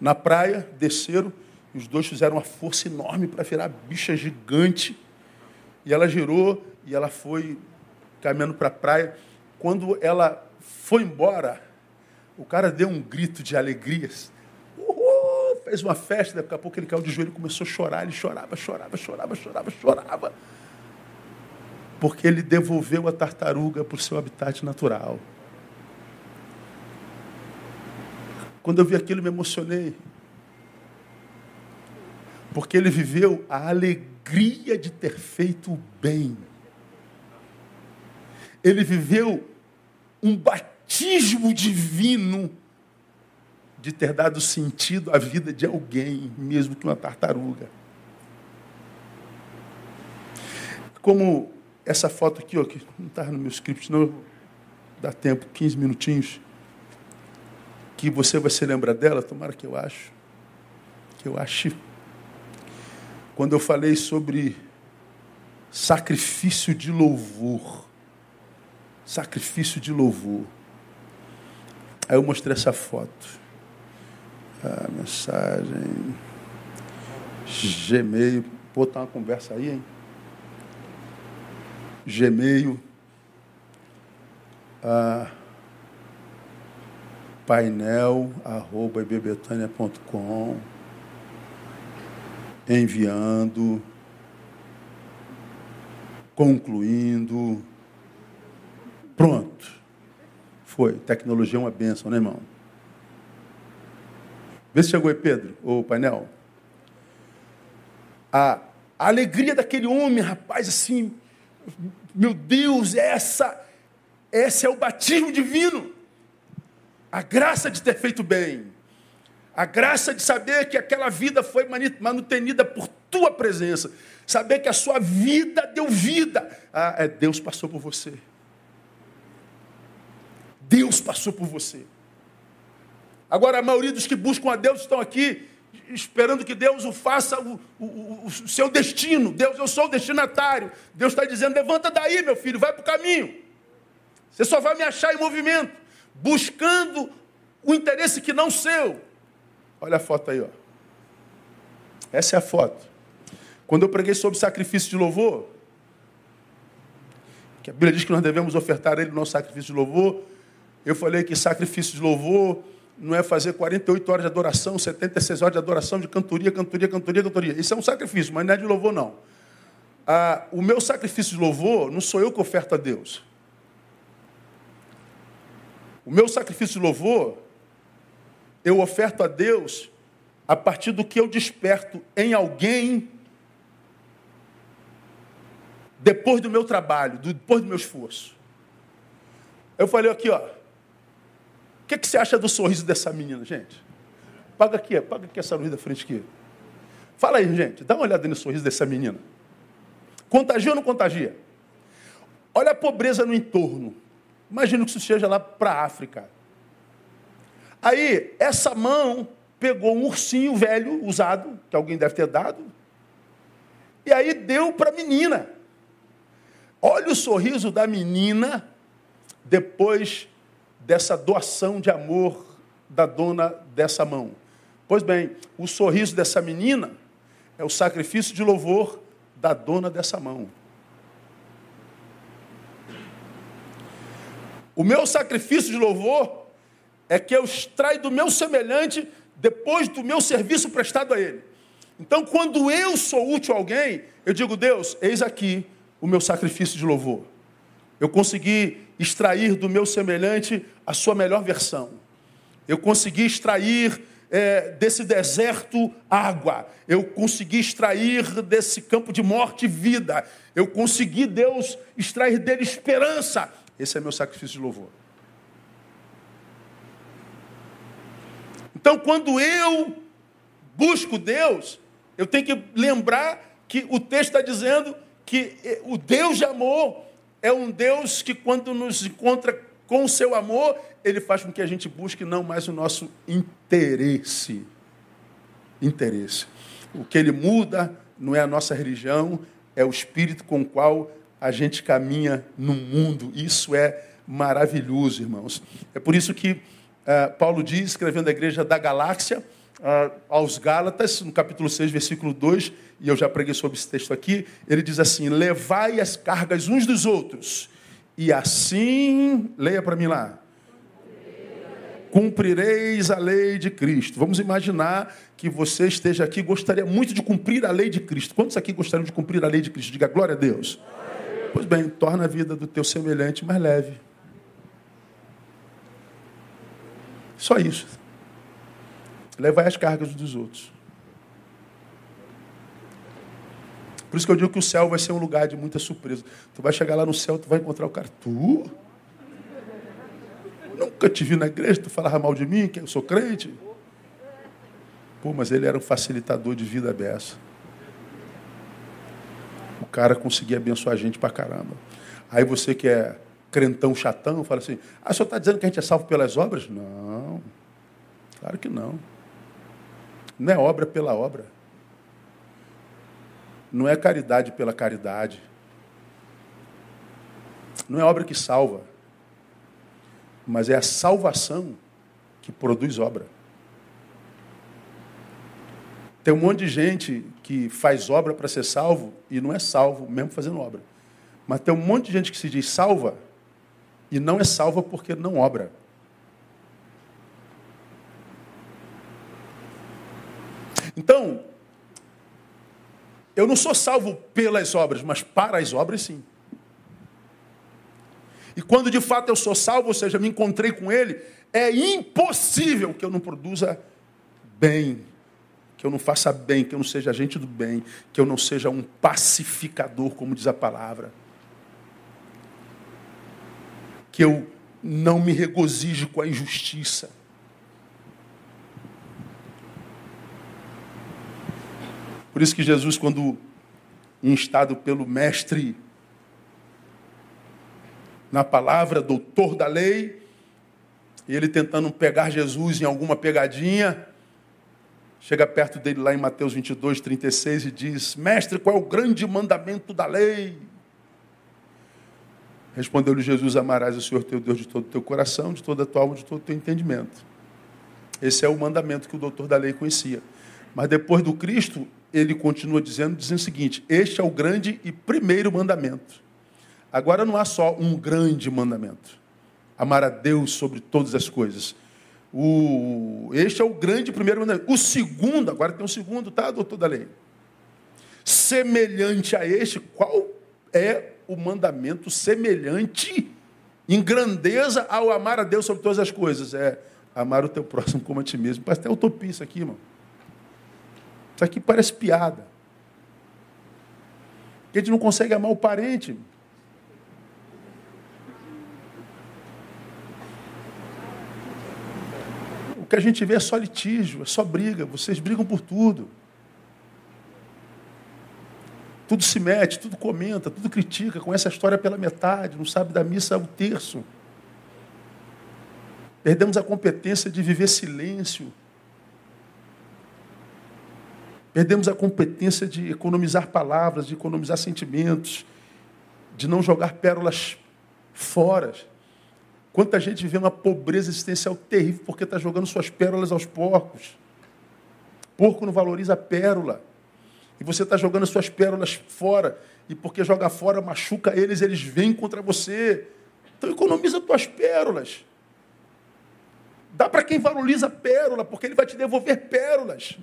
na praia, desceram e os dois fizeram uma força enorme para virar a bicha gigante. E ela girou e ela foi caminhando para a praia. Quando ela foi embora, o cara deu um grito de alegria. Uhul! Fez uma festa, daqui a pouco ele caiu de joelho e começou a chorar. Ele chorava, chorava, chorava, chorava, chorava porque ele devolveu a tartaruga para o seu habitat natural. Quando eu vi aquilo, me emocionei. Porque ele viveu a alegria de ter feito o bem. Ele viveu um batismo divino de ter dado sentido à vida de alguém, mesmo que uma tartaruga. Como essa foto aqui, ó, que não está no meu script, não, dá tempo, 15 minutinhos, que você vai se lembrar dela, tomara que eu acho, que eu ache. Quando eu falei sobre sacrifício de louvor, sacrifício de louvor. Aí eu mostrei essa foto. A mensagem. Gmail. Pô, tá uma conversa aí, hein? Gmail, a painel arroba ibebetânia.com, enviando, concluindo, pronto. Foi. Tecnologia é uma benção, né, irmão? Vê se chegou aí, Pedro, o painel. A, a alegria daquele homem, rapaz, assim, meu Deus, essa, esse é o batismo divino. A graça de ter feito bem. A graça de saber que aquela vida foi manutenida por tua presença. Saber que a sua vida deu vida. Ah, é Deus passou por você. Deus passou por você. Agora, a maioria dos que buscam a Deus estão aqui esperando que Deus o faça o, o, o, seu destino. Deus, eu sou o destinatário. Deus está dizendo: levanta daí, meu filho, vai para o caminho. Você só vai me achar em movimento, buscando o interesse que não seu. Olha a foto aí, ó. Essa é a foto. Quando eu preguei sobre sacrifício de louvor, que a Bíblia diz que nós devemos ofertar a Ele o nosso sacrifício de louvor, eu falei que sacrifício de louvor não é fazer 48 horas de adoração, 76 horas de adoração, de cantoria, cantoria, cantoria, cantoria. Isso é um sacrifício, mas não é de louvor, não. Ah, o meu sacrifício de louvor não sou eu que oferto a Deus. O meu sacrifício de louvor, eu oferto a Deus a partir do que eu desperto em alguém depois do meu trabalho, depois do meu esforço. Eu falei aqui, ó, que, que você acha do sorriso dessa menina, gente? Paga aqui, paga aqui essa luz da frente aqui. Fala aí, gente, dá uma olhada no sorriso dessa menina. Contagia ou não contagia? Olha a pobreza no entorno. Imagina que isso seja lá para a África. Aí, essa mão pegou um ursinho velho, usado, que alguém deve ter dado, e aí deu para a menina. Olha o sorriso da menina depois dessa doação de amor da dona dessa mão. Pois bem, o sorriso dessa menina é o sacrifício de louvor da dona dessa mão. O meu sacrifício de louvor é que eu extraio do meu semelhante depois do meu serviço prestado a ele. Então, quando eu sou útil a alguém, eu digo, Deus, eis aqui o meu sacrifício de louvor. Eu consegui extrair do meu semelhante a sua melhor versão. Eu consegui extrair é, desse deserto água, eu consegui extrair desse campo de morte vida, eu consegui, Deus, extrair dele esperança. Esse é meu sacrifício de louvor. Então, quando eu busco Deus, eu tenho que lembrar que o texto está dizendo que é, o Deus de amor é um Deus que, quando nos encontra com o seu amor, ele faz com que a gente busque não mais o nosso interesse. Interesse. O que ele muda não é a nossa religião, é o espírito com o qual a gente caminha no mundo. Isso é maravilhoso, irmãos. É por isso que uh, Paulo diz, escrevendo a igreja da galáxia, uh, aos Gálatas, no capítulo 6, versículo 2, e eu já preguei sobre esse texto aqui, ele diz assim: Levai as cargas uns dos outros, e assim, leia para mim lá, cumprireis a lei de Cristo. Vamos imaginar que você esteja aqui gostaria muito de cumprir a lei de Cristo. Quantos aqui gostariam de cumprir a lei de Cristo? Diga glória a Deus. Pois bem, torna a vida do teu semelhante mais leve. Só isso. Levai as cargas dos outros. Por isso que eu digo que o céu vai ser um lugar de muita surpresa. Tu vai chegar lá no céu, tu vai encontrar o cara. Tu? Nunca te vi na igreja, tu falava mal de mim, que eu sou crente. Pô, mas ele era um facilitador de vida beça. O cara conseguia abençoar a gente pra caramba. Aí você que é crentão chatão, fala assim, ah, o senhor está dizendo que a gente é salvo pelas obras? Não, claro que não. Não é obra pela obra. Não é caridade pela caridade. Não é obra que salva mas é a salvação que produz obra. Tem um monte de gente que faz obra para ser salvo e não é salvo, mesmo fazendo obra. Mas tem um monte de gente que se diz salva e não é salva porque não obra. Então, eu não sou salvo pelas obras, mas para as obras sim. E quando de fato eu sou salvo, ou seja, me encontrei com Ele, é impossível que eu não produza bem, que eu não faça bem, que eu não seja agente do bem, que eu não seja um pacificador, como diz a palavra. Que eu não me regozijo com a injustiça. Por isso que Jesus, quando instado pelo Mestre, na palavra, doutor da lei, e ele tentando pegar Jesus em alguma pegadinha, chega perto dele lá em Mateus 22, 36 e diz: Mestre, qual é o grande mandamento da lei? Respondeu-lhe Jesus: Amarás o Senhor teu Deus de todo o teu coração, de toda a tua alma, de todo o teu entendimento. Esse é o mandamento que o doutor da lei conhecia. Mas depois do Cristo, ele continua dizendo, dizendo o seguinte: Este é o grande e primeiro mandamento. Agora não há só um grande mandamento: amar a Deus sobre todas as coisas. O, este é o grande primeiro mandamento. O segundo, agora tem um segundo, tá, doutor da lei? Semelhante a este, qual é o mandamento semelhante em grandeza ao amar a Deus sobre todas as coisas? É amar o teu próximo como a ti mesmo. Parece até utopia isso aqui, irmão. Isso aqui parece piada. a gente não consegue amar o parente. que a gente vê é só litígio, é só briga. Vocês brigam por tudo. Tudo se mete, tudo comenta, tudo critica, conhece a história pela metade, não sabe da missa ao terço. Perdemos a competência de viver silêncio. Perdemos a competência de economizar palavras, de economizar sentimentos, de não jogar pérolas fora. Quanta gente vivendo uma pobreza existencial terrível porque está jogando suas pérolas aos porcos. Porco não valoriza a pérola. E você está jogando suas pérolas fora. E porque joga fora, machuca eles, eles vêm contra você. Então economiza suas pérolas. Dá para quem valoriza pérola, porque ele vai te devolver pérolas.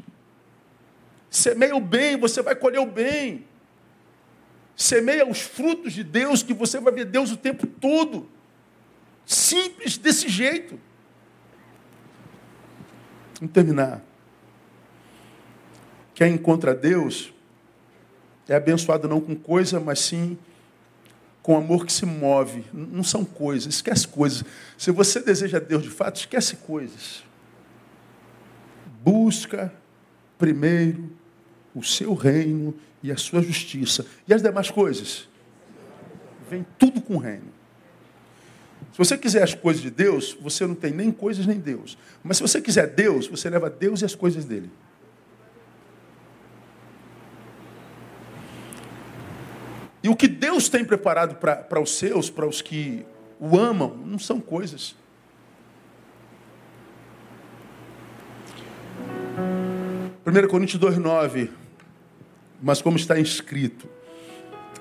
Semeia o bem, você vai colher o bem. Semeia os frutos de Deus, que você vai ver Deus o tempo todo. Simples desse jeito. Vamos terminar. Quem encontra Deus é abençoado não com coisa, mas sim com amor que se move. Não são coisas, esquece coisas. Se você deseja Deus de fato, esquece coisas. busca primeiro o seu reino e a sua justiça. E as demais coisas? Vem tudo com o reino. Se você quiser as coisas de Deus, você não tem nem coisas nem Deus. Mas se você quiser Deus, você leva Deus e as coisas dele. E o que Deus tem preparado para os seus, para os que o amam, não são coisas. Primeira Coríntios 2,9. Mas como está escrito,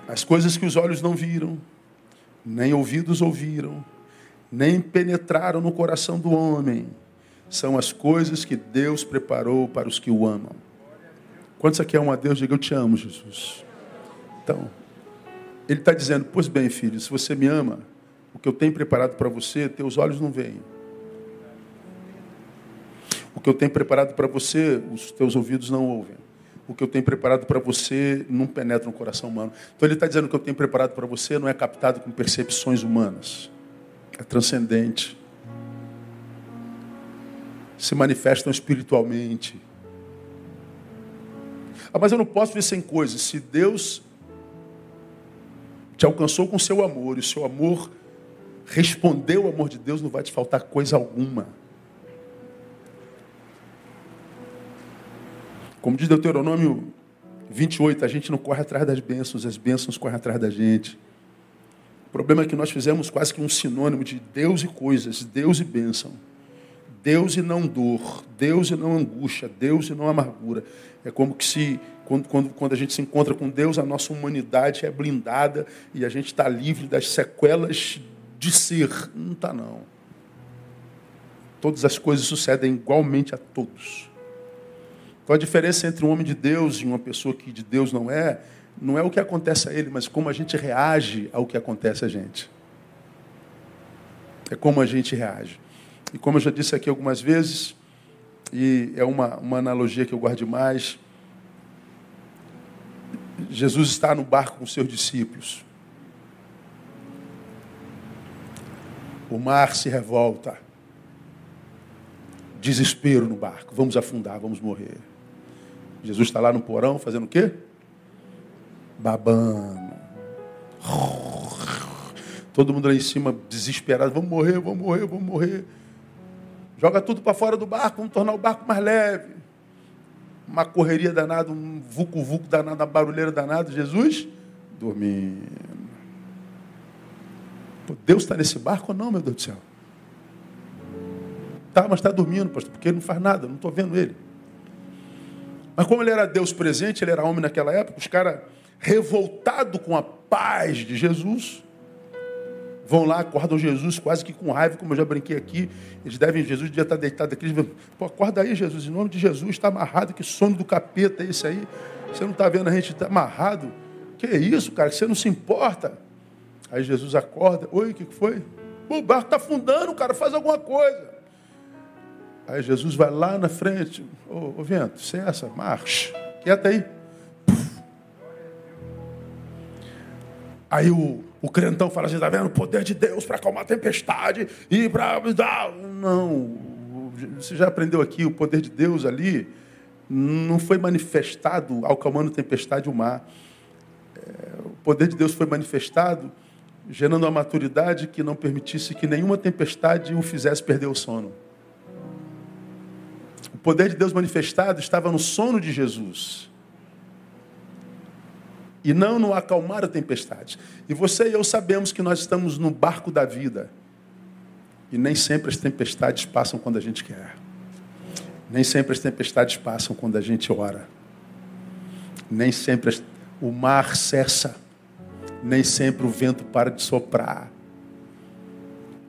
as coisas que os olhos não viram, nem ouvidos ouviram, nem penetraram no coração do homem, são as coisas que Deus preparou para os que o amam. Quantos aqui é um a Deus, diga eu te amo, Jesus. Então, ele está dizendo, pois bem, filho, se você me ama, o que eu tenho preparado para você, teus olhos não veem. O que eu tenho preparado para você, os teus ouvidos não ouvem. O que eu tenho preparado para você não penetra no coração humano. Então ele está dizendo que o que eu tenho preparado para você não é captado com percepções humanas. É transcendente. Se manifestam espiritualmente. Ah, mas eu não posso ver sem coisas. Se Deus te alcançou com seu amor e o seu amor respondeu ao amor de Deus, não vai te faltar coisa alguma. Como diz Deuteronômio 28, a gente não corre atrás das bênçãos, as bênçãos correm atrás da gente. O problema é que nós fizemos quase que um sinônimo de Deus e coisas, Deus e bênção. Deus e não dor, Deus e não angústia, Deus e não amargura. É como que se, quando, quando, quando a gente se encontra com Deus, a nossa humanidade é blindada e a gente está livre das sequelas de ser. Não está, não. Todas as coisas sucedem igualmente a todos. Então a diferença entre um homem de Deus e uma pessoa que de Deus não é, não é o que acontece a ele, mas como a gente reage ao que acontece a gente. É como a gente reage. E como eu já disse aqui algumas vezes, e é uma, uma analogia que eu guardo demais, Jesus está no barco com seus discípulos. O mar se revolta. Desespero no barco. Vamos afundar, vamos morrer. Jesus está lá no porão fazendo o quê? Babando. Todo mundo lá em cima desesperado. Vamos morrer, vamos morrer, vamos morrer. Joga tudo para fora do barco, vamos tornar o barco mais leve. Uma correria danada, um vucu-vucu danado, uma barulheira danada. Jesus dormindo. Deus está nesse barco ou não, meu Deus do céu? Tá, mas está dormindo, pastor, porque ele não faz nada, não estou vendo ele. Mas como ele era Deus presente, ele era homem naquela época, os caras revoltados com a paz de Jesus, vão lá, acordam Jesus quase que com raiva, como eu já brinquei aqui. Eles devem, Jesus devia estar deitado aqui. Eles Pô, acorda aí, Jesus, em nome de Jesus, está amarrado, que sono do capeta é esse aí? Você não está vendo a gente está amarrado? Que é isso, cara? Você não se importa? Aí Jesus acorda, oi, o que foi? O barco está afundando, cara, faz alguma coisa. Aí Jesus vai lá na frente, ô, ô vento, cessa, marcha, quieta aí. Aí o, o crentão fala assim, está vendo? O poder de Deus para acalmar a tempestade e para... Não, você já aprendeu aqui, o poder de Deus ali não foi manifestado acalmando tempestade o mar. É, o poder de Deus foi manifestado gerando uma maturidade que não permitisse que nenhuma tempestade o fizesse perder o sono. O poder de Deus manifestado estava no sono de Jesus. E não no acalmar a tempestade. E você e eu sabemos que nós estamos no barco da vida. E nem sempre as tempestades passam quando a gente quer. Nem sempre as tempestades passam quando a gente ora. Nem sempre as... o mar cessa nem sempre o vento para de soprar.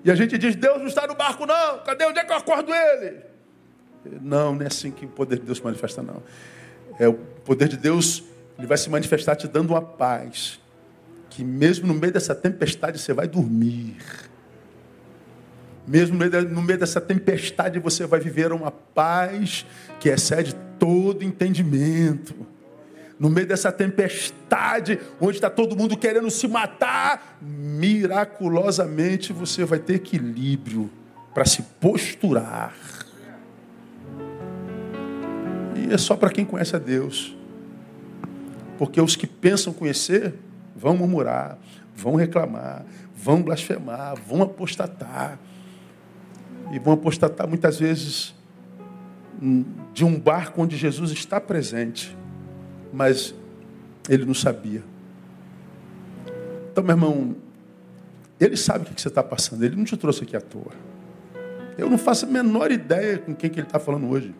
E a gente diz: Deus não está no barco, não. Cadê? Onde é que eu acordo ele? Não, não é assim que o poder de Deus se manifesta, não. É o poder de Deus, ele vai se manifestar te dando uma paz. Que mesmo no meio dessa tempestade você vai dormir. Mesmo no meio dessa tempestade você vai viver uma paz que excede todo entendimento no meio dessa tempestade, onde está todo mundo querendo se matar, miraculosamente você vai ter equilíbrio para se posturar. É só para quem conhece a Deus. Porque os que pensam conhecer vão murmurar, vão reclamar, vão blasfemar, vão apostatar. E vão apostatar muitas vezes de um barco onde Jesus está presente, mas ele não sabia. Então, meu irmão, ele sabe o que você está passando, ele não te trouxe aqui à toa. Eu não faço a menor ideia com quem que ele está falando hoje.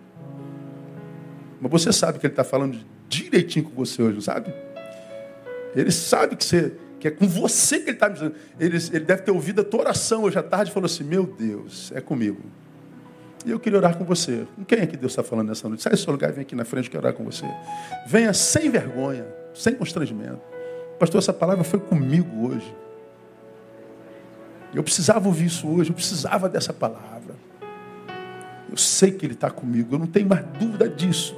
Mas você sabe que ele está falando direitinho com você hoje, sabe? Ele sabe que, você, que é com você que ele está me dizendo. Ele, ele deve ter ouvido a tua oração hoje à tarde e falou assim: Meu Deus, é comigo. E eu queria orar com você. Com quem é que Deus está falando nessa noite? Sai do seu lugar e vem aqui na frente, eu quero orar com você. Venha sem vergonha, sem constrangimento. Pastor, essa palavra foi comigo hoje. Eu precisava ouvir isso hoje, eu precisava dessa palavra. Eu sei que Ele está comigo, eu não tenho mais dúvida disso.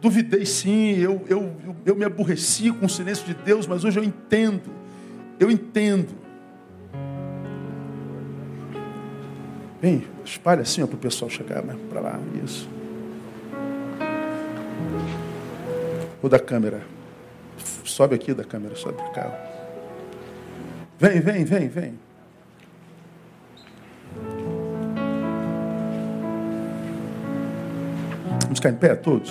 Duvidei sim, eu, eu, eu, me aborreci com o silêncio de Deus, mas hoje eu entendo. Eu entendo. Vem, espalha assim para o pessoal chegar né, para lá. Isso. O da câmera. Sobe aqui da câmera, sobe para cá. Vem, vem, vem, vem. Vamos ficar em pé todos?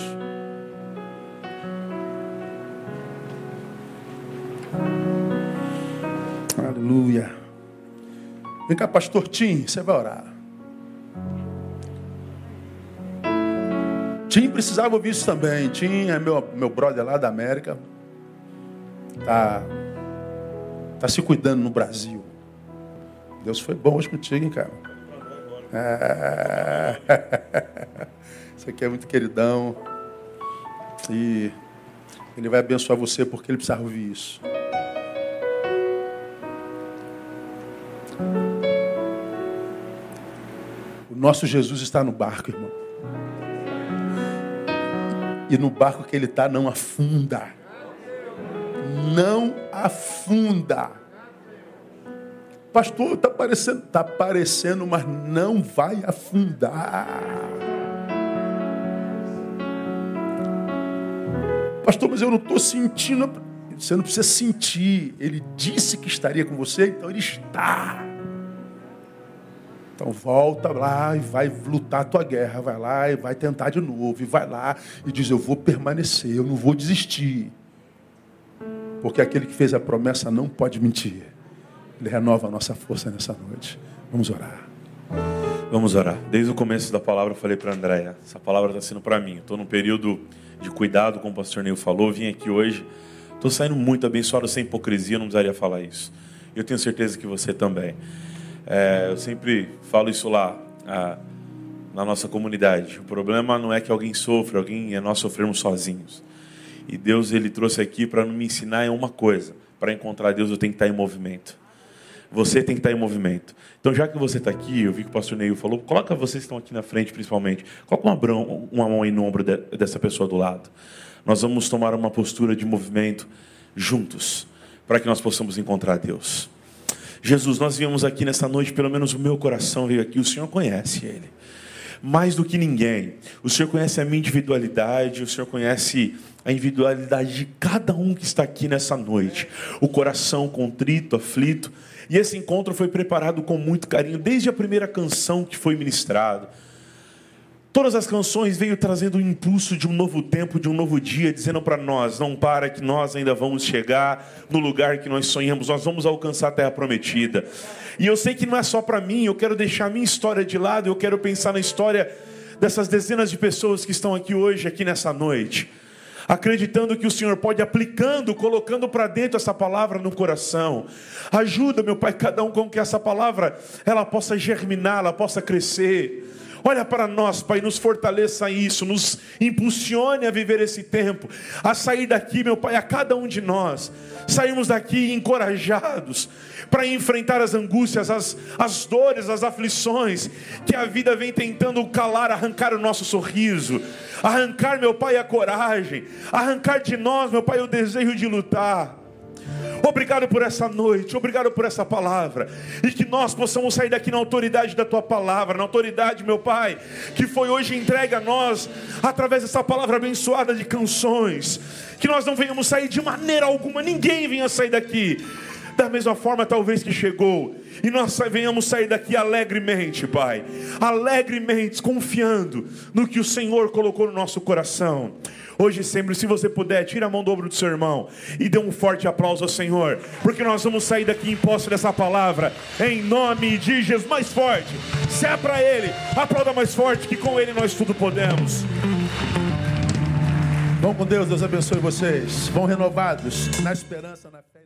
Aleluia. Vem cá, pastor Tim, você vai orar. Tim precisava ouvir isso também. Tim é meu, meu brother lá da América. Tá, tá se cuidando no Brasil. Deus foi bom hoje contigo, hein, cara? É... Isso aqui é muito queridão. E ele vai abençoar você porque ele precisa ouvir isso. Nosso Jesus está no barco, irmão. E no barco que ele está não afunda. Não afunda. Pastor, está parecendo, tá parecendo, mas não vai afundar. Pastor, mas eu não estou sentindo. Você não precisa sentir. Ele disse que estaria com você, então ele está. Então volta lá e vai lutar a tua guerra, vai lá e vai tentar de novo, e vai lá e diz: Eu vou permanecer, eu não vou desistir. Porque aquele que fez a promessa não pode mentir. Ele renova a nossa força nessa noite. Vamos orar. Vamos orar. Desde o começo da palavra eu falei para Andréia, essa palavra está sendo para mim. Estou num período de cuidado, como o pastor Neil falou, vim aqui hoje. Estou saindo muito abençoado, sem hipocrisia, não precisaria falar isso. Eu tenho certeza que você também. É, eu sempre falo isso lá a, na nossa comunidade. O problema não é que alguém sofra, alguém é nós sofrermos sozinhos. E Deus ele trouxe aqui para me ensinar em uma coisa: para encontrar Deus eu tenho que estar em movimento. Você tem que estar em movimento. Então, já que você está aqui, eu vi que o pastor Neil falou, coloca vocês que estão aqui na frente, principalmente. Coloca uma, brão, uma mão aí no ombro de, dessa pessoa do lado. Nós vamos tomar uma postura de movimento juntos, para que nós possamos encontrar Deus. Jesus, nós viemos aqui nessa noite, pelo menos o meu coração veio aqui, o Senhor conhece Ele. Mais do que ninguém. O Senhor conhece a minha individualidade, o Senhor conhece a individualidade de cada um que está aqui nessa noite. O coração contrito, aflito. E esse encontro foi preparado com muito carinho, desde a primeira canção que foi ministrada. Todas as canções veio trazendo o impulso de um novo tempo, de um novo dia, dizendo para nós: não para que nós ainda vamos chegar no lugar que nós sonhamos, nós vamos alcançar a terra prometida. E eu sei que não é só para mim, eu quero deixar a minha história de lado, eu quero pensar na história dessas dezenas de pessoas que estão aqui hoje, aqui nessa noite acreditando que o Senhor pode aplicando, colocando para dentro essa palavra no coração. Ajuda, meu Pai, cada um com que essa palavra ela possa germinar, ela possa crescer. Olha para nós, Pai, nos fortaleça isso, nos impulsione a viver esse tempo, a sair daqui, meu Pai, a cada um de nós, sairmos daqui encorajados para enfrentar as angústias, as, as dores, as aflições que a vida vem tentando calar, arrancar o nosso sorriso, arrancar, meu Pai, a coragem, arrancar de nós, meu Pai, o desejo de lutar. Obrigado por essa noite, obrigado por essa palavra. E que nós possamos sair daqui na autoridade da tua palavra, na autoridade, meu Pai, que foi hoje entregue a nós através dessa palavra abençoada de canções. Que nós não venhamos sair de maneira alguma, ninguém venha sair daqui da mesma forma talvez que chegou, e nós venhamos sair daqui alegremente, Pai, alegremente, confiando no que o Senhor colocou no nosso coração. Hoje sempre, se você puder, tira a mão do ombro do seu irmão e dê um forte aplauso ao Senhor, porque nós vamos sair daqui em posse dessa palavra, em nome de Jesus, mais forte. Se é para Ele, aplauda mais forte, que com Ele nós tudo podemos. Vão com Deus, Deus abençoe vocês. Vão renovados na esperança, na fé